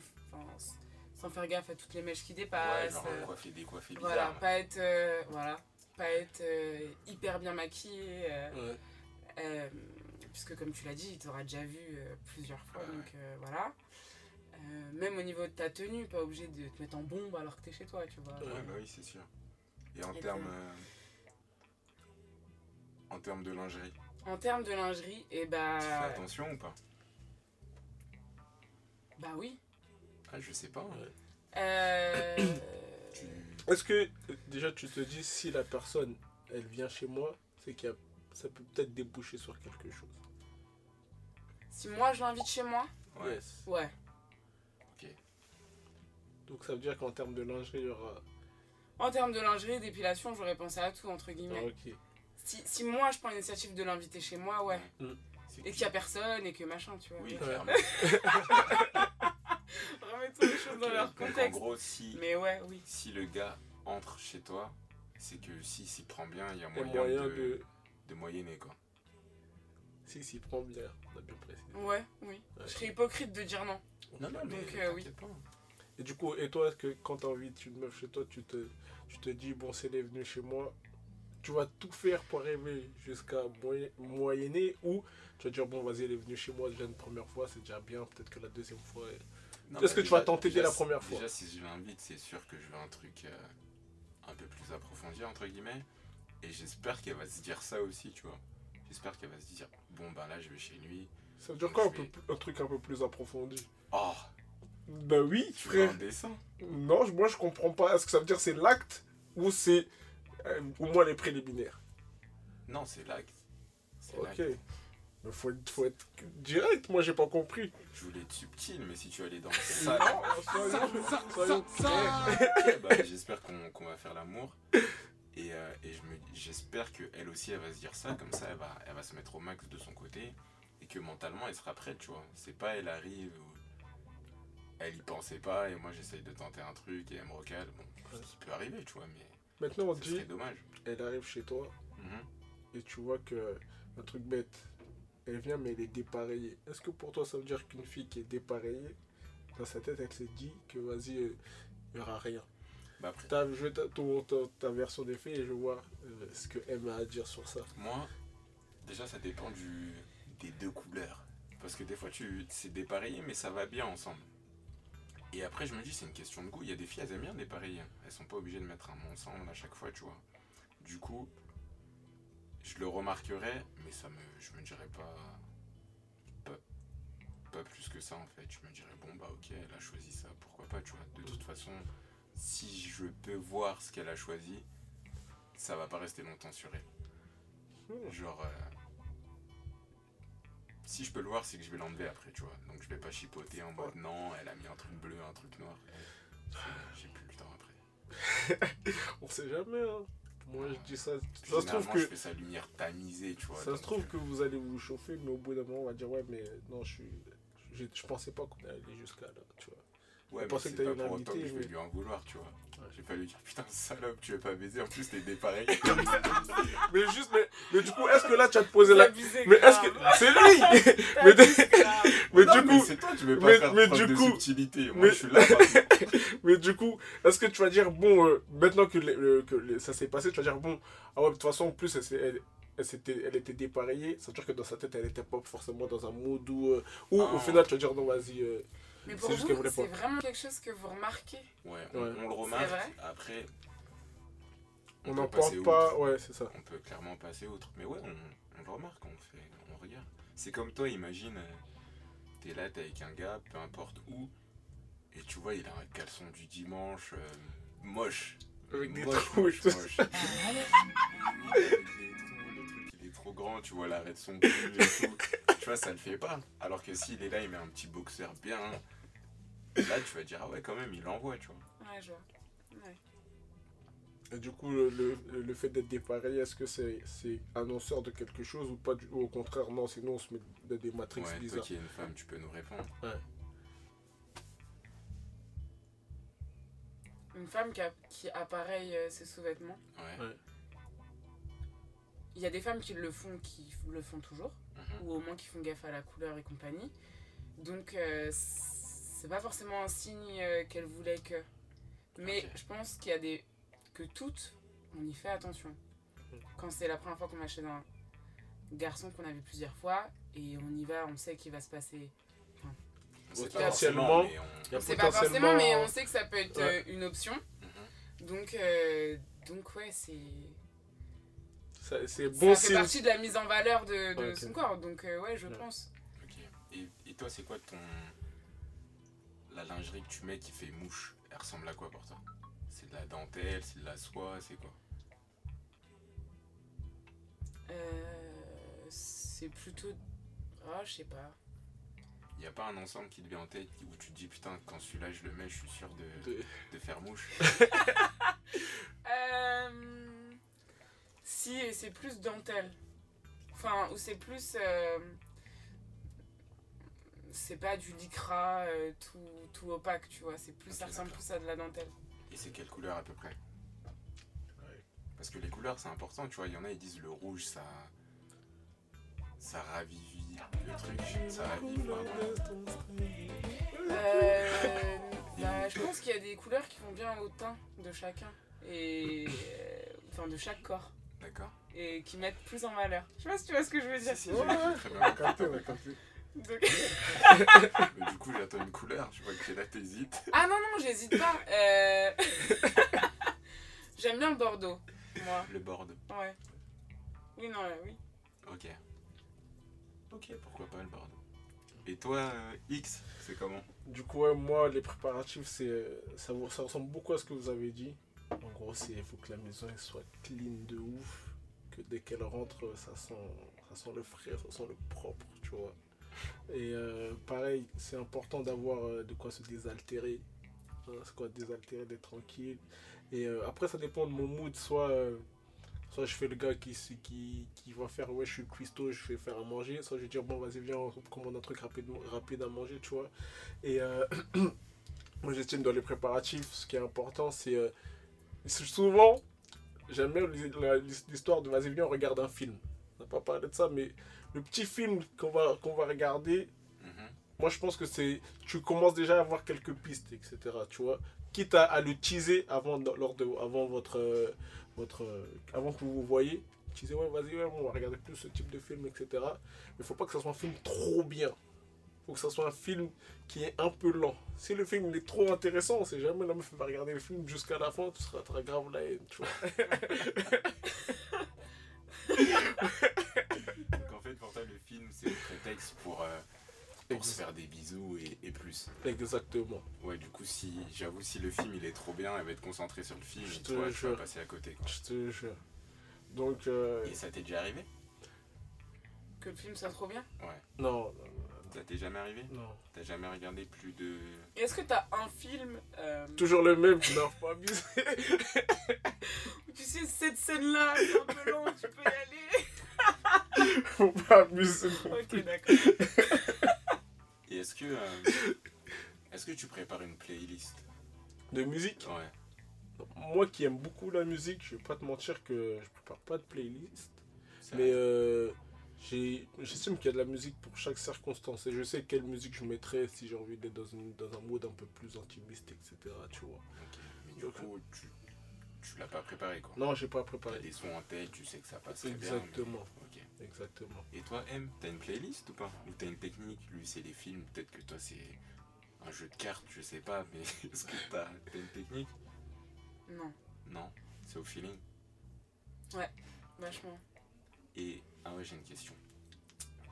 sans faire gaffe à toutes les mèches qui Ouais, dépassent. genre euh, coiffé, décoiffé, voilà, bizarre. pas être, euh, voilà, pas être euh, hyper bien maquillé. euh, Ouais. euh, puisque comme tu l'as dit, il t'aura déjà vu euh, plusieurs fois, Ouais, donc voilà. Même au niveau de ta tenue, pas obligé de te mettre en bombe alors que t'es chez toi, tu vois. Ouais. Ouais, bah oui, c'est sûr. Et en termes. En termes de lingerie, En termes de lingerie, et bah, tu fais attention ou pas? Bah oui. Ah, je sais pas. hein. Euh, Tu... Est-ce que déjà tu te dis si la personne elle vient chez moi, c'est qu'il y a ça peut peut-être déboucher sur quelque chose. si moi je l'invite chez moi, Ouais. Yes. ouais. Donc ça veut dire qu'en termes de lingerie, il y aura. En termes de lingerie, d'épilation, j'aurais pensé à tout, entre Ah, guillemets. ok. Si, si moi je prends l'initiative de l'inviter chez moi, ouais. C'est Et qu'il y a personne et que machin, tu vois. Oui, clairement. Remettons les choses dans leur donc, en contexte. gros, si, Mais ouais, oui. si le gars entre chez toi, c'est que s'il s'y prend bien, il y a Il y a moyen, moyen de, de. de moyenner quoi. Si, s'il prend bien, on a bien précisé. Ouais, oui. Ouais. Je serais hypocrite de dire non. Non, non, mais Donc, euh, oui. pas. Et du coup, et toi, est-ce que quand t'invites une meuf chez toi, tu te, tu te dis, bon, c'est elle est venue chez moi, tu vas tout faire pour arriver jusqu'à moyen- moyenner ou tu vas dire, bon, vas-y, elle est venue chez moi déjà une première fois, c'est déjà bien, peut-être que la deuxième fois. Est-ce que tu vas tenter dès la première fois Déjà, si je l'invite, c'est sûr que je veux un truc euh, un peu plus approfondi, entre guillemets. Et j'espère qu'elle va se dire ça aussi, tu vois. J'espère qu'elle va se dire, bon, ben là, je vais chez lui. Ça veut dire quoi un, peu un truc un peu plus approfondi? Oh, Bah oui, tu veux un frère. dessin? Non, moi je comprends pas. Est-ce que ça veut dire c'est l'acte ou c'est euh, au moins les préliminaires? Non, c'est l'acte. Ok. Faut être, faut être direct, moi j'ai pas compris. Je voulais être subtil, mais si tu allais dans. Ok, bah, j'espère qu'on qu'on va faire l'amour. Et, euh, et je j'espère qu'elle aussi, elle va se dire ça. Comme ça, elle va, elle va se mettre au max de son côté. Et que mentalement, elle sera prête, tu vois. C'est pas, elle arrive, ou- elle y pensait pas, et moi, j'essaye de tenter un truc, et elle me recale. Bon, Ouais. ce qui peut arriver, tu vois, mais Maintenant on ce dit, serait dommage. elle arrive chez toi Mhm. et tu vois que un truc bête, elle vient mais elle est dépareillée. Est-ce que pour toi ça veut dire qu'une fille qui est dépareillée, dans sa tête elle s'est dit que vas-y, euh, il y aura rien Bah, après, T'as joué ta, ton- ta- ta version des faits et je vois euh, ce que M a à dire sur ça. moi, déjà, ça dépend du, des deux couleurs. Parce que des fois, tu c'est dépareillé, mais ça va bien ensemble. Et après, je me dis, c'est une question de goût. Il y a des filles, elles aiment bien dépareiller. Elles sont pas obligées de mettre un ensemble à chaque fois, tu vois. Du coup, je le remarquerais, mais ça me, je me dirais pas, pas, pas plus que ça en fait. Je me dirais, bon, bah ok, elle a choisi ça, pourquoi pas, tu vois. De toute façon, si je peux voir ce qu'elle a choisi, ça va pas rester longtemps sur elle. Genre, euh, si je peux le voir, c'est que je vais l'enlever après, tu vois. Donc je vais pas chipoter en mode non, elle a mis un truc bleu, un truc noir. J'ai plus le temps après. On sait jamais, hein. Moi je dis ça. Ça se trouve que je fais sa lumière tamisée, tu vois. Ça se trouve que vous allez vous chauffer, mais au bout d'un moment, on va dire ouais, mais non, je suis. Je, je pensais pas qu'on allait aller jusqu'à là, tu vois. Ouais, mais pensais que autant l'inviter, que je vais lui en vouloir, tu vois. Vais pas lui dire putain, salope, tu veux pas baiser, en plus t'es dépareillé. Mais juste, mais, mais du coup, est-ce que là, tu as te posé la. Abusé, Mais est-ce que. C'est lui Mais, mais Non, du mais coup, c'est toi, tu veux pas mais- faire mais du de coup- subtilité. Moi, mais- je suis là. mais du coup, est-ce que tu vas dire, bon, euh, maintenant que, le- le- que ça s'est passé, tu vas dire, bon, ah ouais, de toute façon, en plus, elle, elle, elle, s'était- elle était dépareillée, ça veut dire que dans sa tête, elle était pas forcément dans un mood où. euh, ou Ah. au final, tu vas dire, non, vas-y. Mais C'est pour vous, c'est vraiment quelque chose que vous remarquez. Ouais, on, Ouais. on le remarque. vrai Après, On n'en parle pas, outre. ouais, c'est ça. On peut clairement passer outre. Mais ouais, on, on le remarque, on fait, on regarde. C'est comme toi, imagine, euh, t'es là, t'es avec un gars, peu importe où, et tu vois, il a un caleçon du dimanche, euh, moche. Avec des moche, trous, moche, il est trop grand, tu vois l'arrêt de son cul et tout. Tu vois, ça le fait pas. Alors que s'il est là, il met un petit boxeur bien. Là, tu vas dire, ah ouais, quand même, il l'envoie, tu vois. Ouais, je vois. Ouais. Et du coup, le, le, le fait d'être dépareillé, est-ce que c'est c'est annonceur de quelque chose ou pas du, ou au contraire, non, sinon on se met dans des matrix Ouais, toi bizarres. qui es une femme, tu peux nous répondre. Une femme qui, a- qui appareille euh, ses sous-vêtements. Ouais. Ouais. Il y a des femmes qui le font, qui le font toujours, Mhm. ou au moins qui font gaffe à la couleur et compagnie. Donc, euh, c'est pas forcément un signe euh, qu'elle voulait que. Mais Ok. je pense qu'il y a des. que toutes, on y fait attention. Quand c'est la première fois qu'on achète un garçon qu'on a vu plusieurs fois, et on y va, on sait qu'il va se passer. Pas Potentiellement, on- C'est pas forcément, mais on sait que ça peut être Ouais. euh, une option. Mhm. Donc, euh, donc ouais, c'est. ça- C'est Ça bon fait signe. partie de la mise en valeur de, de Ok. son corps. Donc, euh, ouais, je Ouais. pense. Ok. Et, et toi, c'est quoi ton. La lingerie que tu mets qui fait mouche Elle ressemble à quoi pour toi? C'est de la dentelle, c'est de la soie, c'est quoi? Euh, c'est plutôt. Ah, je sais pas. Il a pas un ensemble qui te vient en tête où tu te dis putain, quand celui-là je le mets, je suis sûr de, De- de faire mouche? Euh, si, et c'est plus dentelle. Enfin, ou c'est plus. euh, c'est pas du lycra euh, tout, tout opaque, tu vois. C'est plus, ça ressemble plus à de la dentelle. Et c'est quelle couleur à peu près? Ouais. Parce que les couleurs c'est important, tu vois. Il y en a ils disent le rouge ça. Ça ravivit le truc. Ça ravive, pardon. Euh, bah, je pense qu'il y a des couleurs qui vont bien au teint de chacun. Et. euh, Enfin, de chaque corps. D'accord Et qui mettent plus en valeur. Je sais pas si tu vois ce que je veux dire. Si, si, Ouais, j'ai ouais. très On bien Mais du coup, j'attends une couleur. Je vois que là, t'hésites. Ah non, non, j'hésite pas. Euh, J'aime bien le Bordeaux, moi. Le board. Ouais. Oui, non, euh, oui. Ok. Ok, pourquoi pas le board. Et toi, euh, X, c'est comment? Du coup, ouais, moi, les préparatifs, c'est ça, ressemble beaucoup à ce que vous avez dit. En gros, c'est il faut que la maison elle soit clean de ouf. Que dès qu'elle rentre, ça sent, ça sent le frais, ça sent le propre, tu vois. Et euh, pareil, c'est important d'avoir euh, de quoi se désaltérer. Hein, c'est quoi désaltérer, d'être tranquille. Et euh, après, ça dépend de mon mood. Soit, soit je fais le gars qui, qui, qui va faire, ouais, je suis cuistot, je vais faire à manger. Soit je vais dire, bon, vas-y, viens, on commande un truc rapide, rapide à manger, tu vois. Et moi, j'estime dans les préparatifs, ce qui est important, c'est. souvent, j'aime bien l'hi- l'histoire de vas-y, viens, on regarde un film. On n'a pas parlé de ça, mais le petit film qu'on va, qu'on va regarder, Mhm. moi, je pense que c'est. Tu commences déjà à avoir quelques pistes, etc. Tu vois Quitte à, à le teaser avant, lors de, avant votre. votre avant que vous vous voyez. Teaser, ouais, vas-y, ouais, on va regarder plus ce type de film, etc. Mais faut pas que ça soit un film trop bien. faut que ça soit un film qui est un peu lent. Si le film il est trop intéressant, on sait jamais, la meuf va regarder le film jusqu'à la fin, tu seras très grave la haine, tu vois. Le film, c'est le prétexte pour, euh, pour se faire des bisous et, et plus. Exactement. Ouais, du coup, si j'avoue, si le film il est trop bien, elle va être concentrée sur le film Je et te toi, tu vas jure. passer à côté. Quoi. Je te jure. Donc, euh, Et ça t'est déjà arrivé Que le film soit trop bien. non, non, Ça t'est jamais arrivé non. T'as jamais regardé plus de. Est-ce que t'as un film euh, Toujours le même, tu n'as pas abusé. tu sais cette scène-là, c'est un peu long, tu peux y aller Faut pas abuser. Ok, d'accord. Et est-ce que. euh, Est-ce que tu prépares une playlist? De musique? Ouais. Moi qui aime beaucoup la musique, je vais pas te mentir que je prépare pas de playlist. Mais euh, j'ai- j'estime qu'il y a de la musique pour chaque circonstance. Et je sais quelle musique je mettrais si j'ai envie d'être dans, une- dans un mode un peu plus intimiste, etc. Tu vois. Ok. Mais du donc- coup, tu, tu l'as pas préparé quoi. Non, j'ai pas T'as préparé. des sons en tête, tu sais que ça passe très bien. mais- Exactement. Ok. Exactement. Et toi, M, t'as une playlist ou pas? Ou t'as une technique? Lui, c'est les films. Peut-être que toi, c'est un jeu de cartes, je sais pas. Mais est-ce que t'as t'as une technique? Non. Non, c'est au feeling? Vachement. Et. Ah ouais, j'ai une question.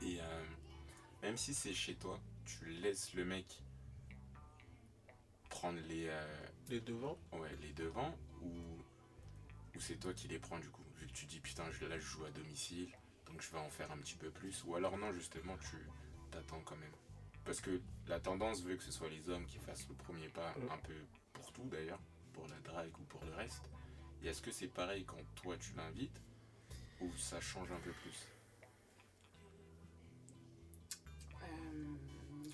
Et euh, même si c'est chez toi, tu laisses le mec prendre les, euh, Les devants? ouais, les devants ou, ou c'est toi qui les prends du coup Vu que tu dis putain, je, là je joue à domicile, donc je vais en faire un petit peu plus. Ou alors non, justement, tu t'attends quand même. Parce que la tendance veut que ce soit les hommes qui fassent le premier pas, un peu pour tout d'ailleurs, pour la drague ou pour le reste. Et est-ce que c'est pareil quand toi tu l'invites ou ça change un peu plus? Euh,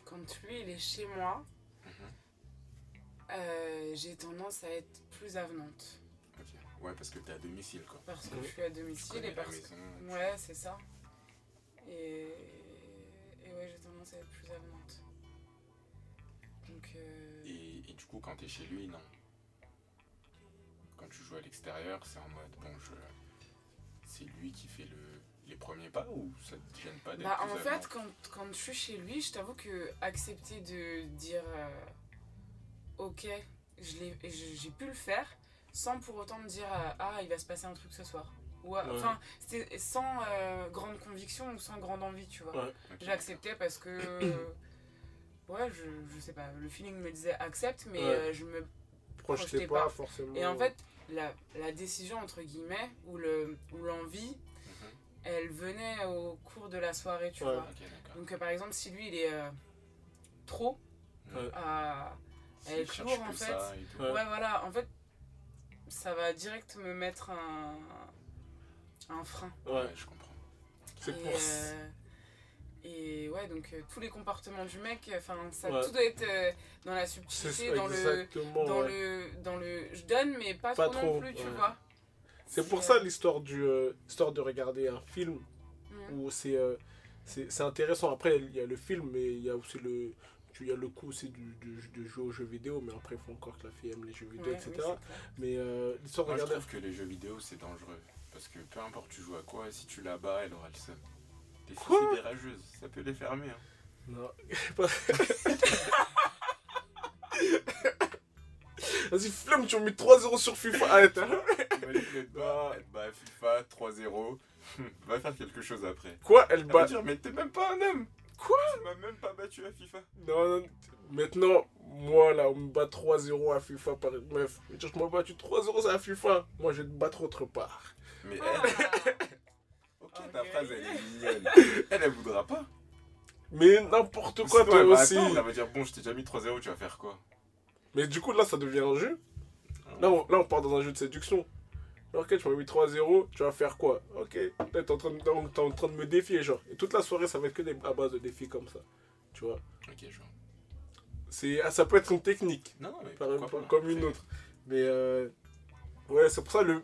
quand lui, il est chez moi, Mhm. euh, j'ai tendance à être plus avenante. Ouais, parce que t'es à domicile quoi. Parce que je suis à domicile et parce maison. Ouais, c'est ça. Et, et ouais, j'ai tendance à être plus avenante. Donc, euh, Et, et du coup, quand t'es chez lui, non. Quand tu joues à l'extérieur, c'est en mode bon, je. C'est lui qui fait le, les premiers pas ou ça te gêne pas d'être bah, en fait, quand, quand je suis chez lui, je t'avoue que accepter de dire euh, ok, j'ai pu le faire sans pour autant me dire euh, ah, il va se passer un truc ce soir. Ou, euh, Ouais. Enfin, c'était sans euh, grande conviction ou sans grande envie, tu vois. Ouais. Ok. J'ai accepté parce que. ouais, je, je sais pas, le feeling me disait accepte, mais Ouais. euh, je me. Projetez Projetez pas, pas. forcément. Et en fait, la, la décision, entre guillemets, ou le- ou l'envie, Mhm. elle venait au cours de la soirée, tu Ouais. vois. Donc, euh, par exemple, si lui, il est euh, trop Ouais. à. Cherche lourd, en fait. Ouais. Ouais, voilà, en fait, ça va direct me mettre un. un frein. Ouais, je comprends. c'est pour ça. euh, et ouais, donc euh, tous les comportements du mec, enfin, ça Ouais. tout doit être euh, dans la subtilité, dans le, dans ouais. le, dans le, je donne mais pas, Pas trop, trop, non plus, tu vois. C'est pour euh, ça l'histoire du euh, histoire de regarder un film mhm. où c'est euh, c'est c'est intéressant. Après, il y a le film, mais il y a aussi le il y a le coup du, du- de jouer aux jeux vidéo, mais après, il faut encore que la fille aime les jeux vidéo, Ouais, etc. oui, c'est mais euh, l'histoire de Moi, je regarder. trouve que les jeux vidéo, c'est dangereux. Parce que peu importe tu joues à quoi, si tu la bats, elle aura le seum. Les filles, c'est des rageuses. Ça peut les fermer. Hein. Non. Vas-y, flemme, tu as mis 3-0 sur FIFA. Arrête. hein. Elle bat, elle bat FIFA 3-0. Va faire quelque chose après. Quoi Elle Elle va bat. dire, mais t'es même pas un homme. Quoi Tu m'as même pas battu à FIFA. Non, non, maintenant, moi là, on me bat 3-0 à FIFA par meuf. Je m'en battu 3-0 à FIFA. Moi, je vais te battre autre part. Mais Ah, elle, ok, ta Ok. phrase, elle est mignonne. Elle, elle voudra pas. Mais n'importe quoi, toi aussi. attendre, Elle va dire, bon, je t'ai déjà mis 3-0, tu vas faire quoi? Mais du coup, là, ça devient un jeu. Là, on, là, on part dans un jeu de séduction. Ok, tu m'as mis 3-0, tu vas faire quoi? Ok, t'es en, train de- t'es en train de me défier, genre. Et toute la soirée, ça va être que des, à base de défis comme ça. Tu vois Ok, je vois. C'est, ah, Ça peut être une technique. Non, mais Par- pourquoi pas, comme une autre. Mais euh, ouais, c'est pour ça le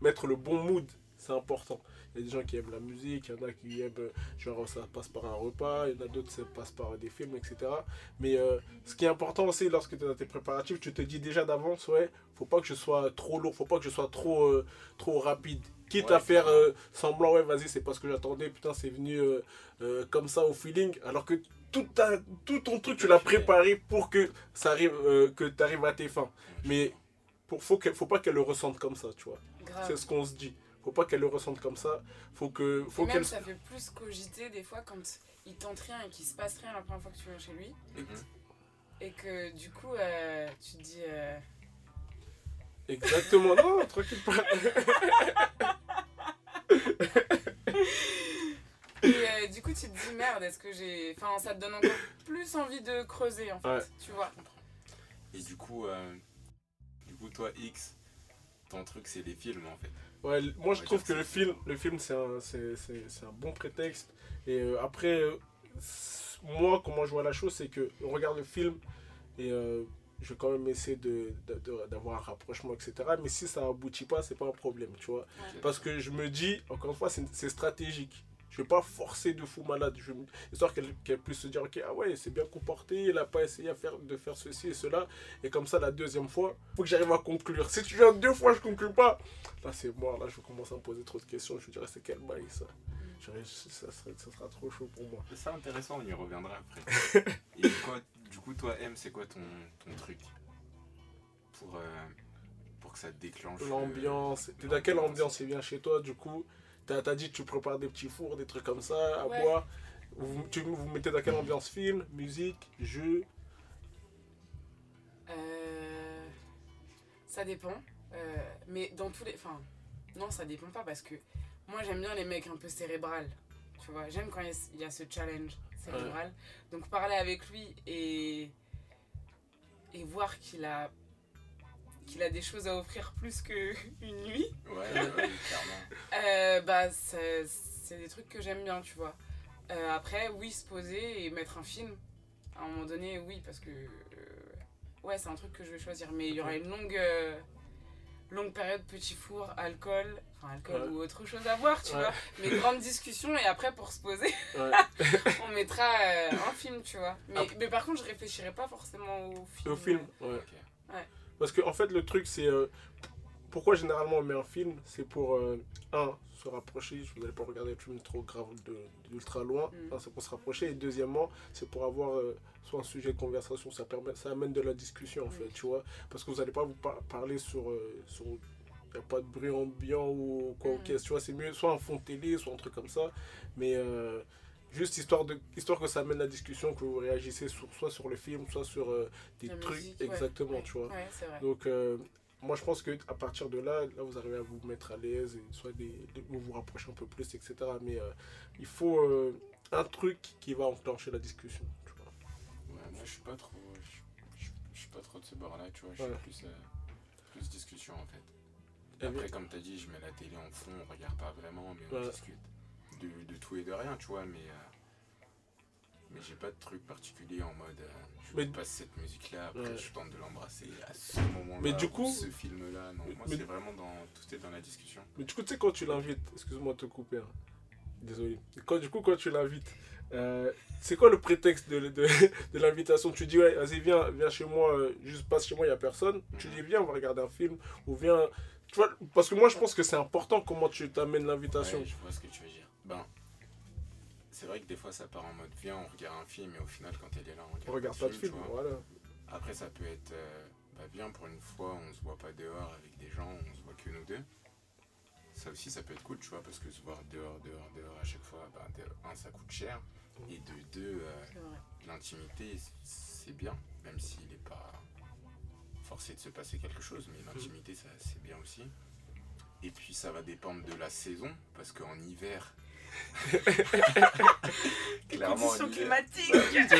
mettre le bon mood, c'est important. Il y a des gens qui aiment la musique, il y en a qui aiment euh, genre ça passe par un repas, il y en a d'autres ça passe par des films, etc. Mais euh, ce qui est important aussi lorsque tu es dans tes préparatifs, tu te dis déjà d'avance, ouais, faut pas que je sois trop lourd, faut pas que je sois trop, euh, trop rapide. Quitte Ouais, à faire euh, semblant, ouais, vas-y, c'est pas ce que j'attendais, putain, c'est venu comme ça au feeling, alors que tout, ta- tout ton truc, tu l'as préparé pour que ça arrive, que tu arrives à tes fins. Mais pour, faut, faut pas qu'elle le ressente comme ça, tu vois. C'est ce qu'on se dit. Faut pas qu'elle le ressente comme ça. Faut que, faut qu'elle. ça fait plus cogiter des fois quand il tente rien et qu'il se passe rien la première fois que tu viens chez lui. Mhm. Et que du coup, euh, tu te dis. euh, Exactement. Non, tranquille pas. Et euh, du coup, tu te dis merde, est-ce que j'ai. Enfin, ça te donne encore plus envie de creuser en fait, Ouais. tu vois. Et du coup, euh, du coup, toi, X, ton truc, c'est les films en fait. Ouais, moi je trouve que le film, le film c'est un, c'est, c'est- c'est un bon prétexte. Et euh, après, euh, moi comment je vois la chose, c'est que on regarde le film et euh, je vais quand même essayer de, de- de- d'avoir un rapprochement, etc. Mais si ça aboutit pas, c'est pas un problème, tu vois. Parce que je me dis, encore une fois, c'est stratégique. Je vais pas forcer de fou malade. Je, histoire qu'elle, puisse se dire, ok, ah ouais, c'est bien comporté, il a pas essayé à faire, de faire ceci et cela. Et comme ça, la deuxième fois, faut que j'arrive à conclure. Si tu viens deux fois, je conclue pas. Là, c'est mort. Là, je vais commencer à me poser trop de questions. Je me dirais, c'est quel bail ça? Je dirais, ça, serait- ça sera trop chaud pour moi. C'est intéressant, on y reviendra après. Et quoi, du coup, toi, M, c'est quoi ton, ton truc pour, euh, pour que ça déclenche. euh, L'ambiance. T'es dans quelle ambiance il vient chez toi, du coup? T'as as dit que tu prépares des petits fours, des trucs comme ça, à Ouais. boire. Vous, tu, vous mettez dans quelle ambiance? Film, musique, jeu? Euh, ça dépend. Euh, mais dans tous les. Enfin, non, ça dépend pas parce que moi j'aime bien les mecs un peu cérébral. Tu vois, j'aime quand il y a- il y, a ce challenge cérébral. Donc parler avec lui et. et voir qu'il a. qu'il a des choses à offrir plus qu'une nuit. Ouais, clairement. Euh, bah, c'est des trucs que j'aime bien, tu vois. Euh, après, oui, se poser et mettre un film. À un moment donné, oui, parce que. euh, ouais, c'est un truc que je vais choisir. Mais il y aura une longue. euh, longue période petit four, alcool. Enfin, alcool Ouais. ou autre chose à boire, tu Ouais. vois. Mais grande discussion et après, pour se poser, Ouais. on mettra euh, un film, tu vois. Mais, mais par contre, je réfléchirai pas forcément au film. Au film, ouais. Parce que en fait, le truc, c'est. euh, pourquoi généralement on met un film C'est pour, euh, un, se rapprocher. Vous n'allez pas regarder un film trop grave d'ultra loin. Mm. C'est pour se rapprocher. Et deuxièmement, c'est pour avoir euh, soit un sujet de conversation. Ça, permet, ça amène de la discussion, en Oui. fait, tu vois. Parce que vous n'allez pas vous par- parler sur. sur il n'y a pas de bruit ambiant ou quoi, Mm. ok, tu vois, c'est mieux soit un fond de télé, soit un truc comme ça. Mais euh, juste histoire, de, histoire que ça amène la discussion, que vous réagissez sur, soit sur le film, soit sur euh, des La trucs. musique, exactement, Ouais. tu vois. Ouais, c'est vrai. Donc, euh, moi, je pense que à partir de là, là, vous arrivez à vous mettre à l'aise, et soit des, vous vous rapprochez un peu plus, etc. Mais euh, il faut euh, un truc qui va enclencher la discussion. Tu vois. Ouais, moi je suis pas trop. Je, je- je suis pas trop de ce bord-là, tu vois. Je Ouais. suis plus, euh, plus discussion en fait. Et Après, comme t'as dit, je mets la télé en fond, on regarde pas vraiment, mais on Ouais. discute de, de tout et de rien, tu vois. Mais, euh, mais j'ai pas de truc particulier en mode. euh, je Mais- passe cette après Ouais. je tente de l'embrasser à ce moment-là. Mais du ou coup- Ce film-là, non. Mais- Moi, c'est vraiment dans. Tout est dans la discussion. Mais du coup, tu sais, quand tu l'invites, excuse-moi de te couper, hein. désolé. Quand, du coup, quand tu l'invites, euh, c'est quoi le prétexte de, de, de l'invitation? Tu dis, ouais, vas-y, viens, viens chez moi, juste passe chez moi, il n'y a personne. Tu Mhm. dis, viens, on va regarder un film, ou viens. Tu vois, parce que moi, je pense que c'est important comment tu t'amènes l'invitation. Ouais, Ben, c'est vrai que des fois ça part en mode viens, on regarde un film, et au final, quand elle est là, on regarde, on regarde pas de film, voilà. Après, ça peut être euh, bah, viens pour une fois, on se voit pas dehors avec des gens, on se voit que nous deux. Ça aussi, ça peut être cool, tu vois, parce que se voir dehors, dehors, dehors à chaque fois, bah, de un, ça coûte cher, et de deux, euh, l'intimité, c'est bien, même s'il n'est pas forcé de se passer quelque chose, mais l'intimité, ça, c'est bien aussi. Et puis, ça va dépendre de la saison, parce qu'en hiver. Les conditions climatiques. ça,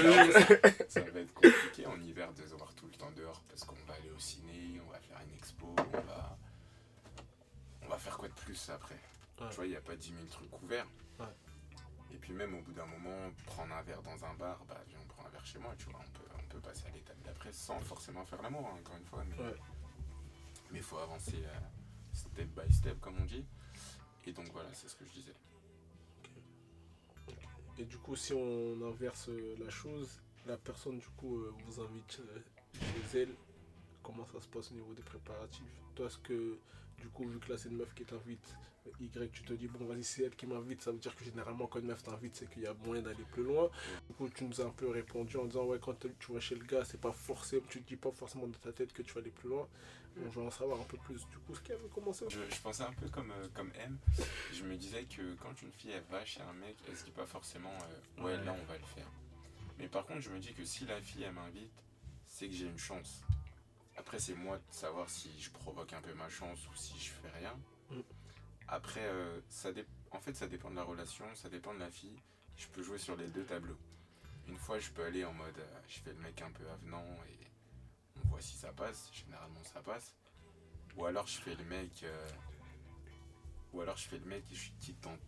ça va être compliqué en hiver de se voir tout le temps dehors, parce qu'on va aller au ciné, on va faire une expo, on va. On va faire quoi de plus après? Ouais. Tu vois, il n'y a pas 10 000 trucs ouverts. Ouais. Et puis même au bout d'un moment, prendre un verre dans un bar, bah viens, on prend un verre chez moi, tu vois, on peut, on peut passer à l'étape d'après sans forcément faire l'amour, hein, encore une fois, mais Ouais. mais il faut avancer euh, step by step, comme on dit. Et donc voilà, c'est ce que je disais. Et du coup, si on inverse euh, la chose, la personne du coup euh, vous invite euh, chez elle, comment ça se passe au niveau des préparatifs? Toi, est-ce que du coup, vu que là c'est une meuf qui t'invite, Y, tu te dis bon, vas-y, c'est elle qui m'invite, ça veut dire que généralement quand une meuf t'invite, c'est qu'il y a moyen d'aller plus loin. Du coup, tu nous as un peu répondu en disant ouais, quand tu vas chez le gars, c'est pas forcément, tu te dis pas forcément dans ta tête que tu vas aller plus loin. Bon, je veux en savoir un peu plus. Du coup, ce qu'elle veut commencer Je, je pensais un peu comme, euh, comme M. Je me disais que quand une fille elle va chez un mec, elle se dit pas forcément euh, ouais, là on va le faire. Mais par contre, je me dis que si la fille elle m'invite, c'est que j'ai une chance. Après, c'est moi de savoir si je provoque un peu ma chance ou si je fais rien. Mm. Après, euh, ça dé- en fait, ça dépend de la relation, ça dépend de la fille. Je peux jouer sur les deux tableaux. Une fois, je peux aller en mode je fais le mec un peu avenant et on voit si ça passe. Généralement, ça passe. Ou alors, je fais le mec. euh, ou alors, je fais le mec qui, qui tente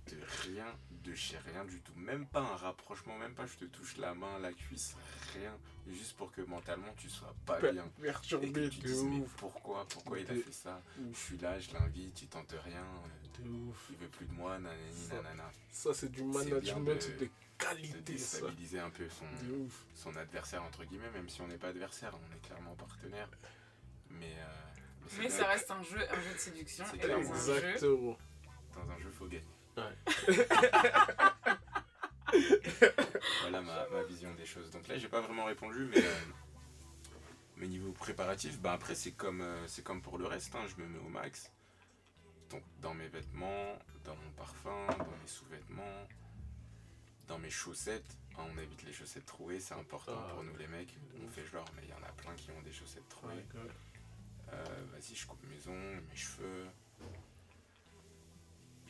rien de chez rien du tout. Même pas un rapprochement, même pas je te touche la main, la cuisse, rien. Juste pour que mentalement tu sois pas Per- bien. Et que Perturbé tu de dises, mais pourquoi Pourquoi il a De fait ça Je suis là, je l'invite, il tente rien. euh, De ouf. Il veut plus de moi, nanani, Ça, nanana. Ça, c'est du C'est management de, de- De qualité, ça. déstabiliser un peu son, De adversaire, entre guillemets, même si on n'est pas adversaire, on est clairement partenaire. Mais, euh, Mais ça reste un jeu, un jeu de séduction. C'est Et un jeu, Exactement. Dans un jeu, faut gagner. Ouais. voilà ma, ma vision des choses. Donc là, j'ai pas vraiment répondu, mais, euh, Mais niveau préparatif, bah après c'est comme, euh, c'est comme pour le reste, hein, je me mets au max. Donc dans mes vêtements, dans mon parfum, dans mes sous-vêtements, dans mes chaussettes. Hein, on évite les chaussettes trouées, c'est important Ah. pour nous les mecs. On fait genre, mais il y en a plein qui ont des chaussettes trouées. Euh, Vas-y, je coupe mes ongles, mes cheveux.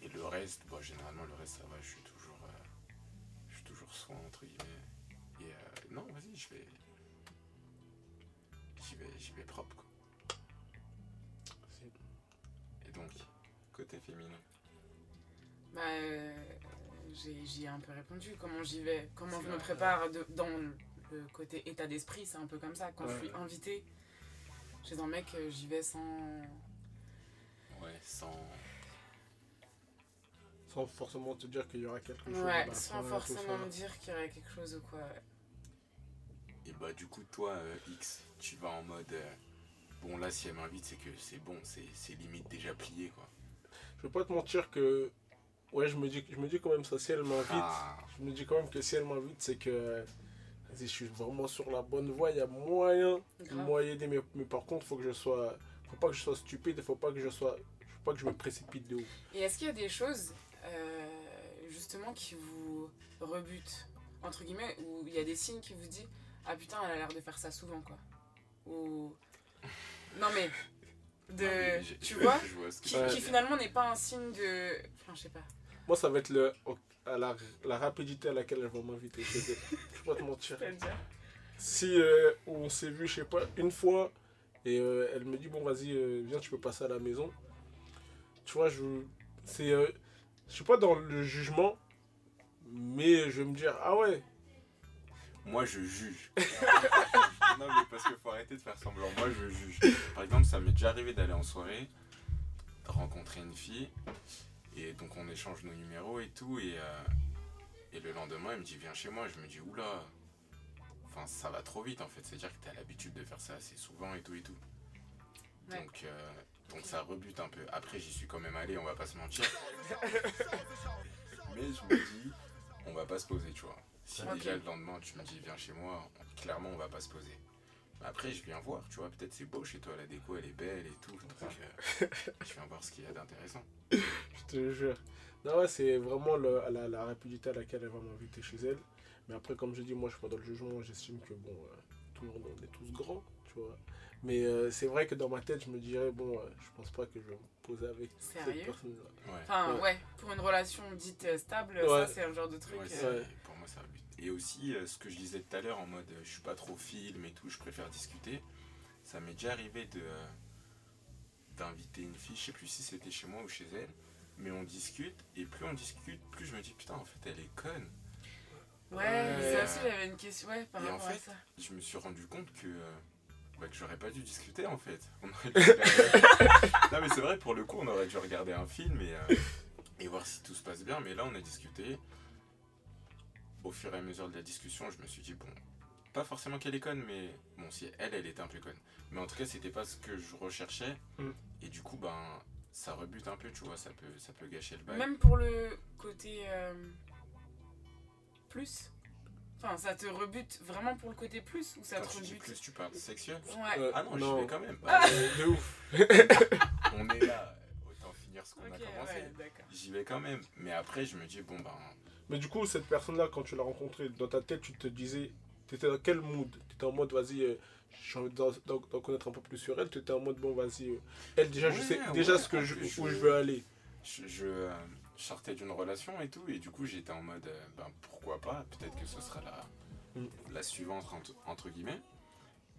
Et le reste, bon, généralement le reste ça va, je suis toujours, euh, je suis toujours soin entre guillemets. Et euh, non, vas-y, je vais, j'y vais, j'y vais propre quoi. Et donc, côté féminin? Bah, euh, j'ai- j'y ai un peu répondu. Comment j'y vais? Comment je me prépare de- dans le côté état d'esprit C'est un peu comme ça. Quand je suis invitée chez un mec, euh, j'y vais sans. Ouais, sans. Sans forcément te dire qu'il y aura quelque chose. Ouais, sans forcément me dire qu'il y aurait quelque chose ou quoi. ouais. Et bah du coup toi euh, X, tu vas en mode. euh, bon là si elle m'invite c'est que c'est bon, c'est c'est limite déjà plié quoi. Je vais pas te mentir que. Ouais, je me dis, je me dis quand même ça. Si elle m'invite, Ah, je me dis quand même que si elle m'invite, c'est que. vas-y, Je suis vraiment sur la bonne voie. Il y a moyen, moyen d'aider. Mais, mais par contre, faut que je sois. Faut pas que je sois stupide. Faut pas que je sois. Faut pas que je me précipite de ouf. Et est-ce qu'il y a des choses, justement, qui vous rebutent, entre guillemets, où il y a des signes qui vous disent Ah putain, elle a l'air de faire ça souvent, quoi Ou. Non, mais. De. non, mais j'ai- tu vois je vois ce que qui, qui finalement n'est pas un signe de. Enfin, je sais pas. Moi, ça va être le, à la, la rapidité à laquelle elle va m'inviter. Je vais pas te mentir. Si euh, on s'est vu, je sais pas, une fois, et euh, elle me dit, bon, vas-y, euh, viens, tu peux passer à la maison. Tu vois, je. C'est. Je suis pas dans le jugement, mais je vais me dire, ah ouais, Moi, je juge. non, mais parce qu'il faut arrêter de faire semblant. Moi, je juge. Par exemple, ça m'est déjà arrivé d'aller en soirée, de rencontrer une fille, et donc on échange nos numéros et tout, et, euh, et le lendemain, elle me dit, viens chez moi. Je me dis, oula, enfin, ça va trop vite en fait. C'est-à-dire que tu as l'habitude de faire ça assez souvent et tout et tout. Ouais. Donc, euh, donc ça rebute un peu. Après, j'y suis quand même allé, on va pas se mentir. Mais je me dis, on va pas se poser, tu vois. Si déjà le lendemain tu me dis viens chez moi, clairement on va pas se poser. Après je viens voir, tu vois, peut-être c'est beau chez toi, la déco elle est belle et tout. Donc euh, je viens voir ce qu'il y a d'intéressant. je te jure. Non, ouais, c'est vraiment le- la, la rapidité à laquelle elle va m'inviter chez elle. Mais après, comme je dis, moi, je suis pas dans le jugement. J'estime que, bon, euh, tout le monde, on est tous grands, tu vois. Mais euh, c'est vrai que dans ma tête, je me dirais, bon, euh, je pense pas que je vais me poser avec cette Sérieux? personne-là. Ouais. Enfin, Ouais. ouais. pour une relation dite euh, stable, Ouais. ça, c'est un genre de truc. Ouais, euh, c'est- Ouais. Pour moi ça rebute. Et aussi euh, ce que je disais tout à l'heure en mode euh, je suis pas trop film et tout, je préfère discuter. Ça m'est déjà arrivé de d'inviter une fille, je sais plus si c'était chez moi ou chez elle, mais on discute et plus on discute, plus je me dis putain en fait elle est conne. Ouais, Ouais. ça aussi, j'avais une question ouais, par Et en rapport à fait, ça. je me suis rendu compte que, euh, bah, que j'aurais pas dû discuter en fait. On aurait dû regarder- non mais c'est vrai, pour le coup, on aurait dû regarder un film et, euh, et voir si tout se passe bien. Mais là, on a discuté. Au fur et à mesure de la discussion, je me suis dit, bon, pas forcément qu'elle est conne, mais bon, si elle, elle était un peu conne. Mais en tout cas, c'était pas ce que je recherchais. Mm. Et du coup, ben, ça rebute un peu, tu vois, ça peut, ça peut gâcher le bail. Même pour le côté euh, plus Enfin, ça te rebute vraiment pour le côté plus ou ça Quand te tu dis rebute plus, tu parles sexuel Ouais. Euh, Ah non, non. j'y vais quand même. Euh, de ouf. on est là, autant finir ce qu'on a commencé. ouais. J'y vais quand même. Mais après, je me dis, bon, ben, Mais du coup, cette personne-là, quand tu l'as rencontrée, dans ta tête, tu te disais, t'étais dans quel mood? T'étais en mode, vas-y, euh, j'ai envie d'en d'en- d'en connaître un peu plus sur elle. T'étais en mode, bon, vas-y, euh, elle, déjà, je sais ouais, déjà ce que je, où je- je veux aller. je, je, euh, je sortais d'une relation et tout. Et du coup, j'étais en mode, euh, ben, pourquoi pas Peut-être que ce sera la, Mm. la suivante, entre, entre guillemets.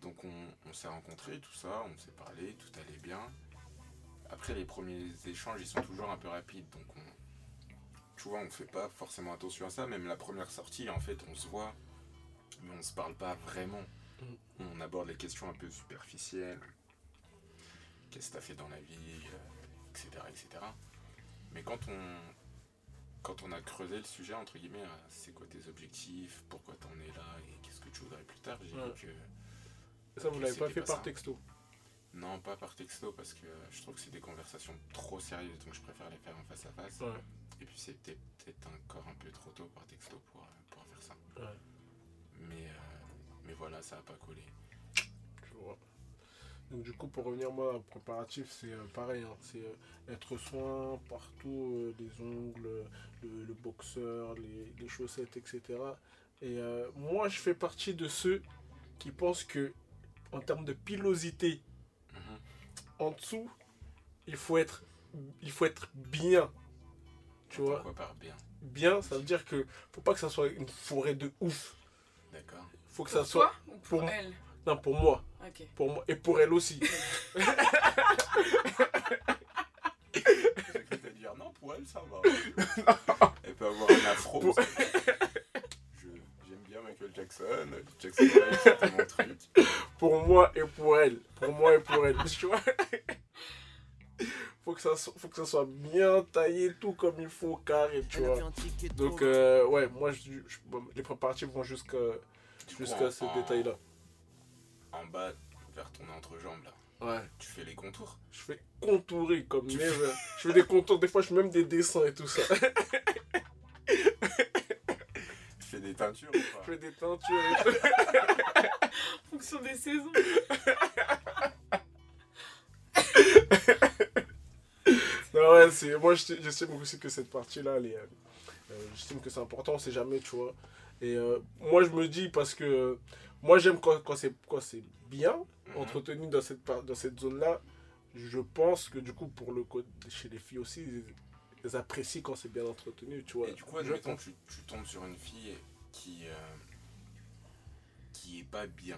Donc, on, on s'est rencontrés, tout ça, on s'est parlé, tout allait bien. Après, les premiers échanges, ils sont toujours un peu rapides. Donc, on, tu vois, on fait pas forcément attention à ça. Même la première sortie, en fait, on se voit, mais on se parle pas vraiment. Mm. On aborde les questions un peu superficielles. Qu'est-ce que t'as fait dans la vie, euh, etc., etc. Mais quand on, quand on a creusé le sujet, entre guillemets, euh, c'est quoi tes objectifs, pourquoi t'en es là et qu'est-ce que tu voudrais plus tard, j'ai Ouais. vu que ça, vous l'avez pas fait pas par ça. texto. non, pas par texto parce que je trouve que c'est des conversations trop sérieuses, donc je préfère les faire en face à face. Ouais. Et puis c'était peut-être encore un peu trop tôt par texto pour, euh, pour faire ça. Ouais. Mais, euh, mais voilà, ça a pas collé. Vois. Donc du coup, pour revenir moi, au préparatif, c'est euh, pareil. hein, c'est euh, être soin partout, euh, les ongles, le, le boxeur, les, les chaussettes, etc. Et euh, moi, je fais partie de ceux qui pensent que, en termes de pilosité, Mhm. en dessous, il faut être, il faut être bien. Tu vois, Pourquoi par bien? Bien, ça veut dire que faut pas que ça soit une forêt de ouf. D'accord. Faut que Pour ça soit, toi ou pour, pour- elle? Non, pour moi, Ok. pour moi et pour elle aussi. J'ai cru te dire non, pour elle, ça va. elle peut avoir un afro. Pour- J'aime bien Michael Jackson. Jackson c'était mon truc. pour moi et pour elle. Pour moi et pour elle. Tu vois? Faut que, ça, so- faut que ça soit bien taillé, tout comme il faut, carré, tu vois. Donc, euh, ouais, moi, je, je- bon, les préparatifs vont jusqu'à en- ce détail-là. En bas, vers ton entrejambe, là, Ouais. tu fais les contours. Je fais contourer comme Tu never. Je fais des contours, des fois, je fais même des dessins et tout ça. Tu fais des teintures ou Je pas fais des teintures et tout. En fonction des saisons. Non, ouais, c'est, moi, j'esti- j'estime aussi que cette partie-là, elle est, euh, euh, j'estime que c'est important, on sait jamais, tu vois. Et euh, moi, je me dis, parce que euh, moi, j'aime quand, quand, c'est, quand c'est bien Mhm. entretenu dans cette, dans cette zone-là. Je pense que du coup, pour le côté chez les filles aussi, ils apprécient quand c'est bien entretenu, tu vois. Et du coup, admettons tu, tu tombes sur une fille qui, euh, qui est pas bien.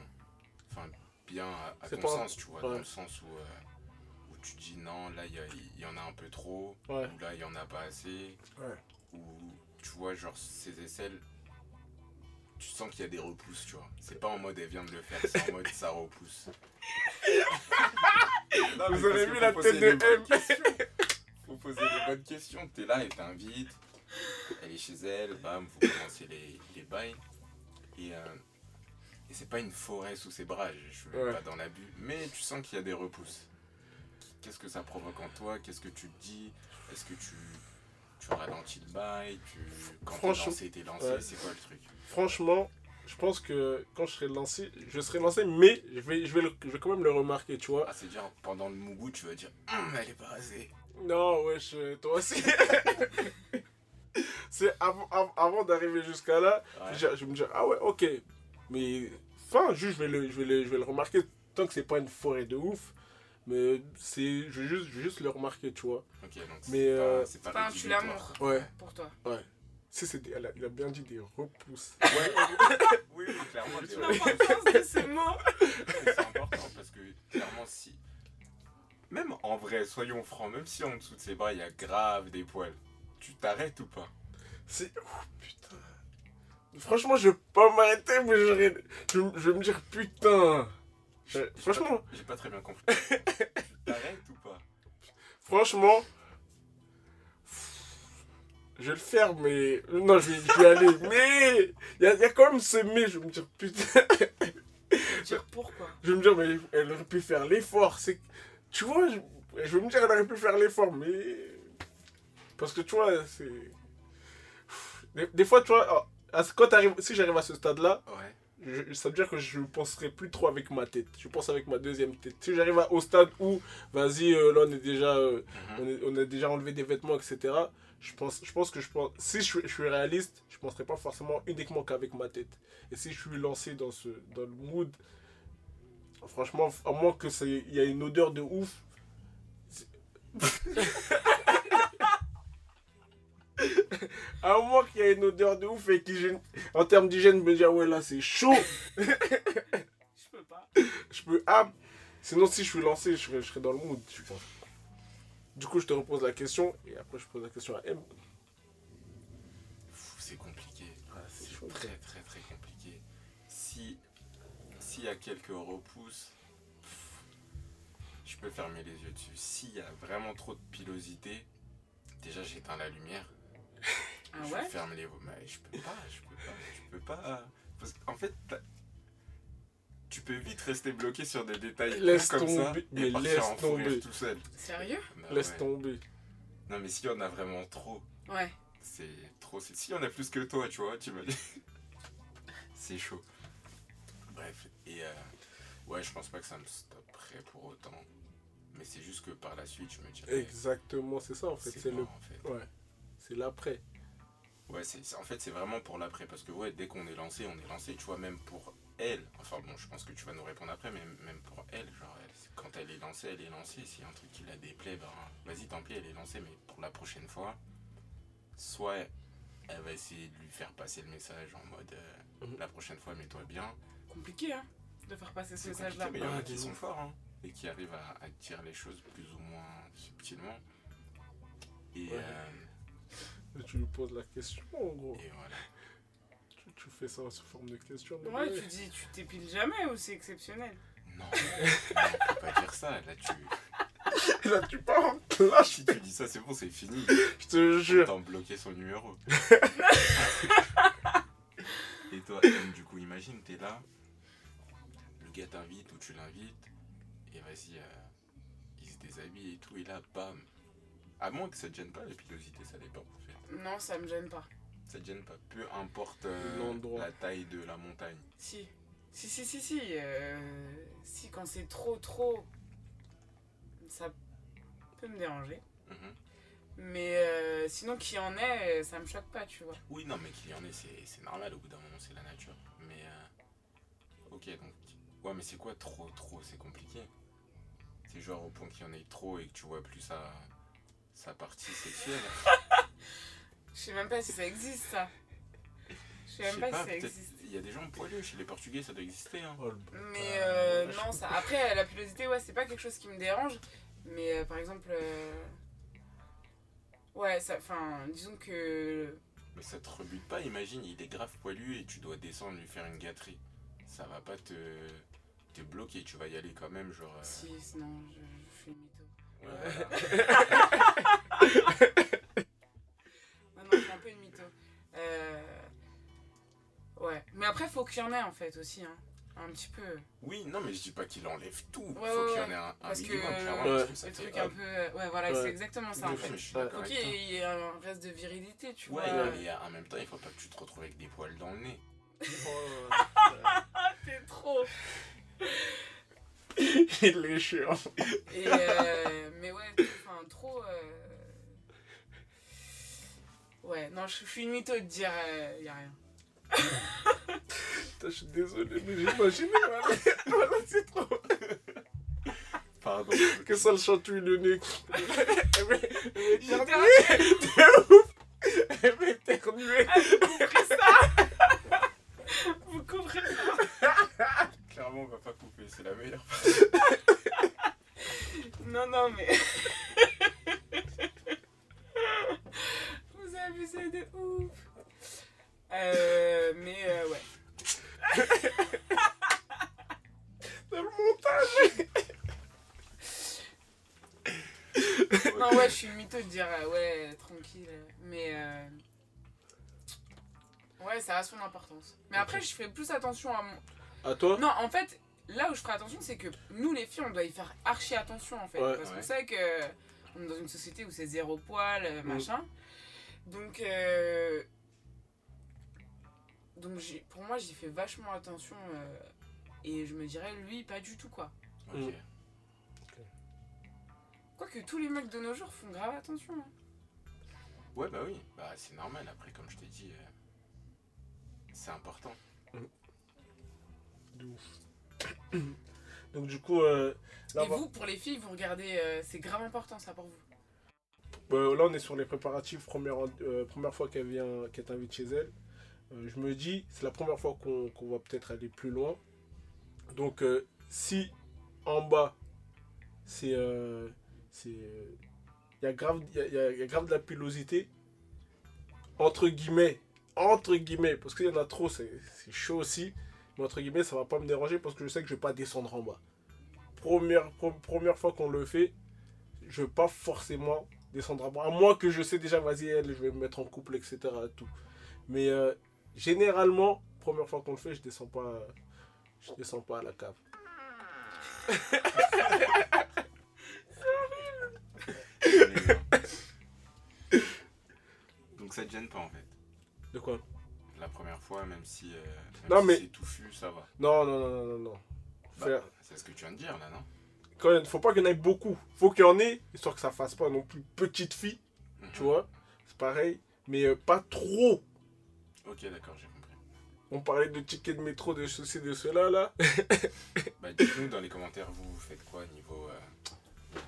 Enfin, bien à, à ton pas- sens, tu vois, dans le sens où, euh, où tu dis non, là, il y, y en a un peu trop, Ouais. ou là, il y en a pas assez, Ouais. ou tu vois, genre, ces aisselles, tu sens qu'il y a des repousses, tu vois. C'est pas en mode elle vient de le faire, c'est en mode ça repousse. Non, Vous avez vu la tête de M. Faut poser les bonnes questions. T'es là, elle t'invite. Elle est chez elle, bam, vous commencez les, les bails. Et, euh, et c'est pas une forêt sous ses bras, je Ouais. pas dans l'abus. Mais tu sens qu'il y a des repousses. Qu'est-ce que ça provoque en toi? Qu'est-ce que tu te dis? Est-ce que tu, tu ralentis le bail tu, Quand t'es Franchement, lancé, t'es lancé, ouais. c'est quoi le truc? Franchement, je pense que quand je serai lancé, je serai lancé, mais je vais, je vais, le- je vais quand même le remarquer, tu vois. Ah, c'est dire pendant le mougou, tu vas dire Hum, elle est pas rasée. Non, wesh, euh, toi aussi. c'est avant, av- avant d'arriver jusqu'à là, Ouais. je, je vais me dire, ah ouais, ok. Mais, enfin, juste, je vais le, je vais le, je vais le remarquer. Tant que c'est pas une forêt de ouf, mais c'est, je vais juste, je juste le remarquer, tu vois. Ok, donc Mais, c'est euh, pas, c'est pas un. Ouais. Pour toi. Si, c'est des- elle a- il a bien dit des repousses. Ouais, oui, oui, clairement. des- L'importance de. C'est important parce que clairement, si. Même en vrai, soyons francs, même si en dessous de ses bras il y a grave des poils, tu t'arrêtes ou pas? C'est. Oh putain. Franchement, je vais pas m'arrêter, mais j'aurais- je, je vais me dire putain. Euh, franchement. J'ai pas très bien compris. t'arrêtes ou pas? Franchement. Je vais le faire, mais. Non, je vais, je vais aller. Mais. Il y y a quand même ce mais. Je vais me dire putain. Dire pourquoi? Je vais me dire, mais elle aurait pu faire l'effort. C'est. Tu vois, je, je vais me dire, elle aurait pu faire l'effort, mais. Parce que tu vois, c'est. Des, des fois, tu vois, ce- quand t'arrives- si j'arrive à ce stade-là, Ouais. Je- ça veut dire que je ne penserai plus trop avec ma tête. Je pense avec ma deuxième tête. Si j'arrive au stade où, vas-y, euh, là on est déjà, euh, Mhm. on, est- on a déjà enlevé des vêtements, etc. Je pense, je pense que je pense, si je, suis- je suis réaliste, je ne penserai pas forcément uniquement qu'avec ma tête. Et si je suis lancé dans, ce, dans le mood, franchement, à moins que il y a une odeur de ouf. à moins qu'il y ait une odeur de ouf et qu'hygiène, en termes d'hygiène, me dire ouais là c'est chaud. Je peux pas. Je peux. Ah Sinon, si je suis lancé, je serais, je serais dans le mood, je pense. Du coup, je te repose la question et après, je pose la question à M. C'est compliqué. c'est C'est très très très compliqué. Si s'il y a quelques repousses, pff, je peux fermer les yeux dessus. S'il y a vraiment trop de pilosité, déjà j'éteins la lumière. Ah je ouais ferme les mais je peux pas, je peux pas, je peux pas. Parce qu'en fait, tu peux vite rester bloqué sur des détails Laisse comme ça tomber, et mais partir laisse en tomber. tout seul. Sérieux Bah Laisse ouais. tomber. Non mais s'il y en a vraiment trop, Ouais. c'est trop. y en a plus que toi, tu vois, tu me c'est chaud. Bref, et euh, Ouais, je pense pas que ça me stopperait pour autant. Mais c'est juste que par la suite, je me dirais. Exactement, c'est ça en fait. C'est le. mort, en fait. Ouais. C'est l'après. Ouais, c'est, en fait, c'est vraiment pour l'après. Parce que, ouais, dès qu'on est lancé, on est lancé. Tu vois, même pour elle. Enfin, bon, je pense que tu vas nous répondre après, mais même pour elle, genre, elle- quand elle est lancée, elle est lancée. S'il y a un truc qui la déplaît, ben, vas-y, tant pis, elle est lancée. Mais pour la prochaine fois, soit elle va essayer de lui faire passer le message en mode euh, Mhm. la prochaine fois, mets-toi bien. Compliqué, hein, de faire passer ce message-là. mais il y en a qui sont forts hein, et qui arrivent à, à dire les choses plus ou moins subtilement. Et, Ouais. euh, Et tu lui poses la question en gros. et voilà. Tu, tu fais ça sous forme de question. Ouais, ouais. tu dis, tu t'épiles jamais ou c'est exceptionnel? Non, non, faut pas dire ça. Là, tu... Là, tu pars en clash, Si tu dis ça, c'est bon, c'est fini. je te jure. T'as bloqué son numéro. et toi, du coup, imagine, t'es là, le gars t'invite ou tu l'invites, et vas-y, euh, il se déshabille et tout, et là, bam. À moins que ça te gêne pas, la pilosité, ça dépend en fait. Non, ça me gêne pas. Ça te gêne pas, peu importe euh, L'endroit. la taille de la montagne. Si. Si, si, si, si. euh, si, quand c'est trop, trop, ça peut me déranger. Mhm. Mais euh, sinon, qui en est, ça me choque pas, tu vois. Oui, non, mais qu'il y en ait, c'est normal, au bout d'un moment, c'est la nature. Mais, euh, ok, donc, ouais, mais c'est quoi trop, trop? C'est compliqué. C'est genre au point qu'il y en ait trop et que tu vois plus sa, sa partie sexuelle. Je sais même pas si ça existe, ça. Je sais même pas, pas, si ça existe. il y a des gens poilus, chez les Portugais, ça doit exister. Hein. Oh. Mais euh, je non, ça. Après, la pilosité, ouais, c'est pas quelque chose qui me dérange. Mais euh, par exemple. euh, Ouais, ça. Enfin, disons que. Mais ça te rebute pas, imagine, il est grave poilu et tu dois descendre lui faire une gâterie. Ça va pas te, te bloquer, tu vas y aller quand même, genre. euh, Si, sinon, je, je suis un peu une mytho. Euh... Ouais. Mais après, faut qu'il y en ait en fait aussi. Hein. Un petit peu. Oui, non, mais je dis pas qu'il enlève tout. Ouais, Faut ouais, qu'il y en ouais. ait un, un Parce que, minimum, clairement, Ouais. parce que ça fait trucs un peu. euh, Ouais, voilà, Ouais. c'est exactement ça en Ouais, fait. Ouais. Faut qu'il y ait un reste de virilité, tu Ouais, vois. mais en même temps, il faut pas que tu te retrouves avec des poils dans le nez. Oh, t'es trop. Il est chiant. Et euh, mais ouais, enfin, trop. euh, Ouais, non, je je suis une mytho de dire euh, y a rien. Putain, Je suis désolé, mais j'imagine. Voilà, voilà c'est trop. Pardon. Que ça le chatouille le nez. Éternuer. De ouf. Elle va éternuer. compris ça Vous comprenez ça? Clairement, on va pas couper, c'est la meilleure. Non, non, mais. Vous abusez de ouf. Euh, mais euh, ouais. Dans le montage. Non, ouais, je suis mytho de dire euh, ouais, tranquille. Mais. euh, Ouais, ça a son importance. Mais après, je fais plus attention à mon. À toi Non, en fait, là où je ferai attention, c'est que nous, les filles, on doit y faire archi attention, en fait. Ouais. parce Ouais. qu'on sait que on est dans une société où c'est zéro poil, euh, Mm. machin. Donc, euh, donc j'ai- pour moi, j'y fais vachement attention. euh, Et je me dirais, lui, pas du tout, quoi. Ok. Mm. Quoique tous les mecs de nos jours font grave attention. hein. Ouais, bah oui, bah c'est normal. Après, comme je t'ai dit, euh, c'est important. De ouf. Donc du coup, euh, là, Et vous, pour les filles, vous regardez, euh, c'est grave important, ça, pour vous. euh, là, on est sur les préparatifs. Première, première fois qu'elle vient, qu'elle t'invite chez elle. Je me dis, c'est la première fois qu'on qu'on va peut-être aller plus loin. Donc si en bas, c'est... c'est il y, a grave- y a- il y a- il y a grave de la pilosité. Entre guillemets. Entre guillemets. Parce qu'il y en a trop, c'est chaud aussi. Mais entre guillemets, ça va pas me déranger parce que je sais que je vais pas descendre en bas. Première, première fois qu'on le fait, je vais pas forcément descendre en bas. À moins que je sais déjà, vas-y, elle, je vais me mettre en couple, etc. Tout. Mais euh, généralement, première fois qu'on le fait, je descends pas, je descends pas à la cave. Donc ça te gêne pas en fait. De quoi? La première fois, même si, euh, même Non, si mais- c'est touffu, ça va. Non, non, non, non, non, non. Bah, Faire- c'est ce que tu viens de dire là, non? Quand faut pas qu'il y en ait beaucoup. Faut qu'il y en ait, histoire que ça fasse pas non plus petite fille, tu Mhm. vois. C'est pareil. Mais euh, pas trop. Ok, d'accord, j'ai compris. On parlait de tickets de métro, de ceci, de cela, là. Bah, dites-nous dans les commentaires, vous, vous faites quoi niveau. Euh,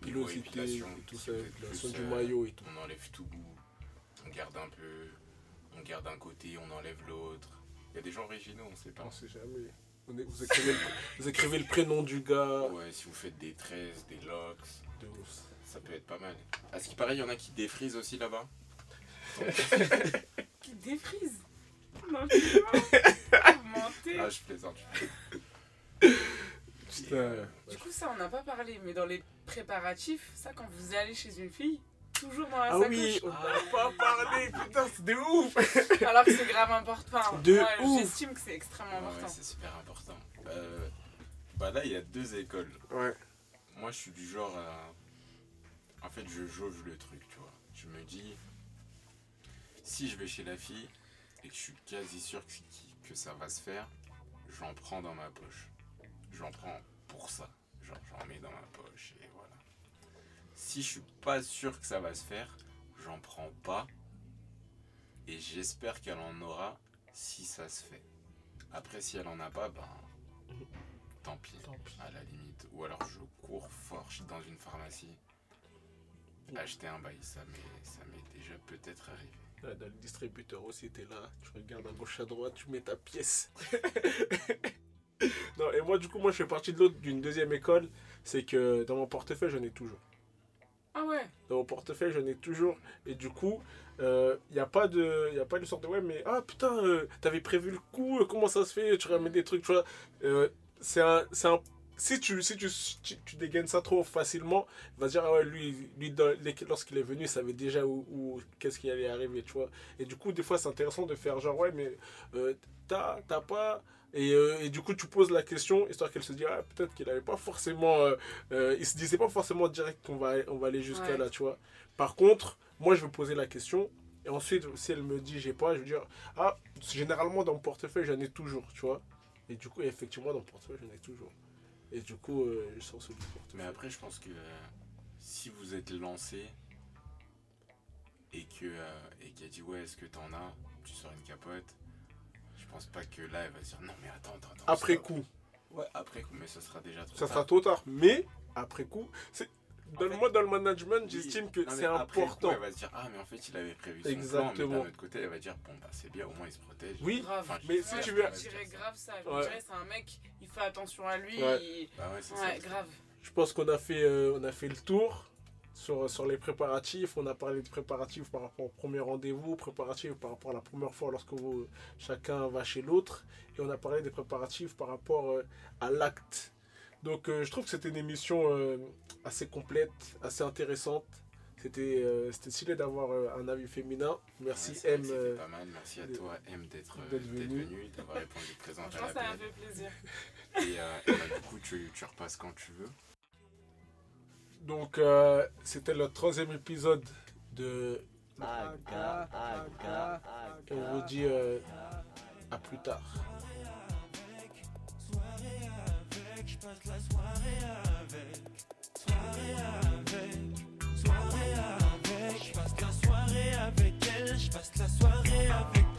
Pilosité, et tout ça, du euh, maillot et tout. On enlève tout, on garde un peu, on garde un côté, on enlève l'autre. Il y a des gens originaux, on sait pas. On sait jamais. On est- vous, écrivez le, vous écrivez le prénom du gars. Ouais, si vous faites des tresses, des locks, De ouf. ça peut être pas mal. À ce qui paraît, il y en a qui défrisent aussi là-bas. Qui défrise Non, je sais pas. Vous mentez. Ah, je plaisante. Putain. euh, Du coup, ça, on n'a pas parlé, mais dans les préparatifs, ça, quand vous allez chez une fille, toujours dans la Ah sacoche. oui, on n'a pas parlé, putain, c'est de ouf. Alors que c'est grave important. De moi, ouf. J'estime que c'est extrêmement Ouais, important. c'est super important. Euh, bah là, il y a deux écoles. Ouais. Moi, je suis du genre à. En fait, je jauge le truc, tu vois. Je me dis, si je vais chez la fille et que je suis quasi sûr que, que ça va se faire, j'en prends dans ma poche. J'en prends pour ça. Genre, j'en mets dans ma poche et. Si je suis pas sûr que ça va se faire, j'en prends pas. Et j'espère qu'elle en aura si ça se fait. Après, si elle en a pas, ben. Tant pis Tant pis. à la limite. Ou alors je cours fort je suis dans une pharmacie. Acheter un bail, ça m'est, ça m'est déjà peut-être arrivé. Ouais, Dans le distributeur aussi, t'es là, tu regardes à gauche à droite, tu mets ta pièce. non, et moi, du coup, moi, je fais partie de l'autre, d'une deuxième école. C'est que dans mon portefeuille, j'en ai toujours. Ah ouais Dans mon portefeuille, j'en ai toujours. Et du coup, il n'y a pas de y a pas de sorte de ouais, mais ah putain, euh, t'avais prévu le coup, euh, comment ça se fait Tu ramènes des trucs, tu vois. Euh, c'est un, un- si tu, si tu, tu, dégaines ça trop facilement, il va se dire, ah ouais, lui, lui lorsqu'il est venu, il savait déjà où, qu'est-ce qui allait arriver, tu vois. Et du coup, des fois, c'est intéressant de faire genre, ouais, mais euh, t'as pas. Et, euh, et du coup, tu poses la question, histoire qu'elle se dise, ah, peut-être qu'il avait pas forcément. euh, euh, il se disait pas forcément direct qu'on va, on va aller jusqu'à Ouais. là, tu vois. Par contre, moi, je vais poser la question. Et ensuite, si elle me dit j'ai pas, je vais dire, ah, généralement dans mon portefeuille, j'en ai toujours, tu vois. Et du coup, effectivement, dans mon portefeuille, j'en ai toujours. Et du coup, euh, je sors celui du portefeuille. Mais après, je pense que euh, si vous êtes lancé et que euh, et qu'elle dit ouais, est-ce que t'en as? Tu sors une capote. Je pense pas que là, elle va se dire non, mais attends, attends, attends. Après coup, Ouais, après coup, mais ça sera déjà trop ça tard. sera trop tard. Mais, après coup, c'est. Dans fait, moi, dans le management, Oui. j'estime que c'est coup, important. elle va se dire ah, mais en fait, il avait prévu son plan. Mais Exactement. d'un autre côté, elle va dire bon, bah c'est bien, au moins il se protège. Oui, Grave. Enfin, mais je- si tu je veux- me dirais grave ça. Je Ouais. dirais, c'est un mec, il fait attention à lui. Ouais. il- Bah ouais, c'est Ouais, ça. grave. Je pense qu'on a fait, euh, on a fait le tour sur, sur les préparatifs. On a parlé de préparatifs par rapport au premier rendez-vous, préparatifs par rapport à la première fois lorsque vous, chacun va chez l'autre. Et on a parlé des préparatifs par rapport euh, à l'acte. Donc euh, je trouve que c'était une émission euh, assez complète, assez intéressante. C'était euh, c'était stylé d'avoir euh, un avis féminin. Merci Ouais, M. c'était pas mal. Merci à toi, M, d'être euh, venu. d'avoir répondu présent à la ça m'a blague. fait plaisir. Et, euh, et bah, du coup, tu, tu repasses quand tu veux. Donc, euh, c'était le troisième épisode de. Aga, Aga, Aga, Et on vous dit euh, à plus tard. Soirée avec, je passe la soirée avec. Soirée avec, soirée avec, je passe la soirée avec elle, je passe la soirée avec.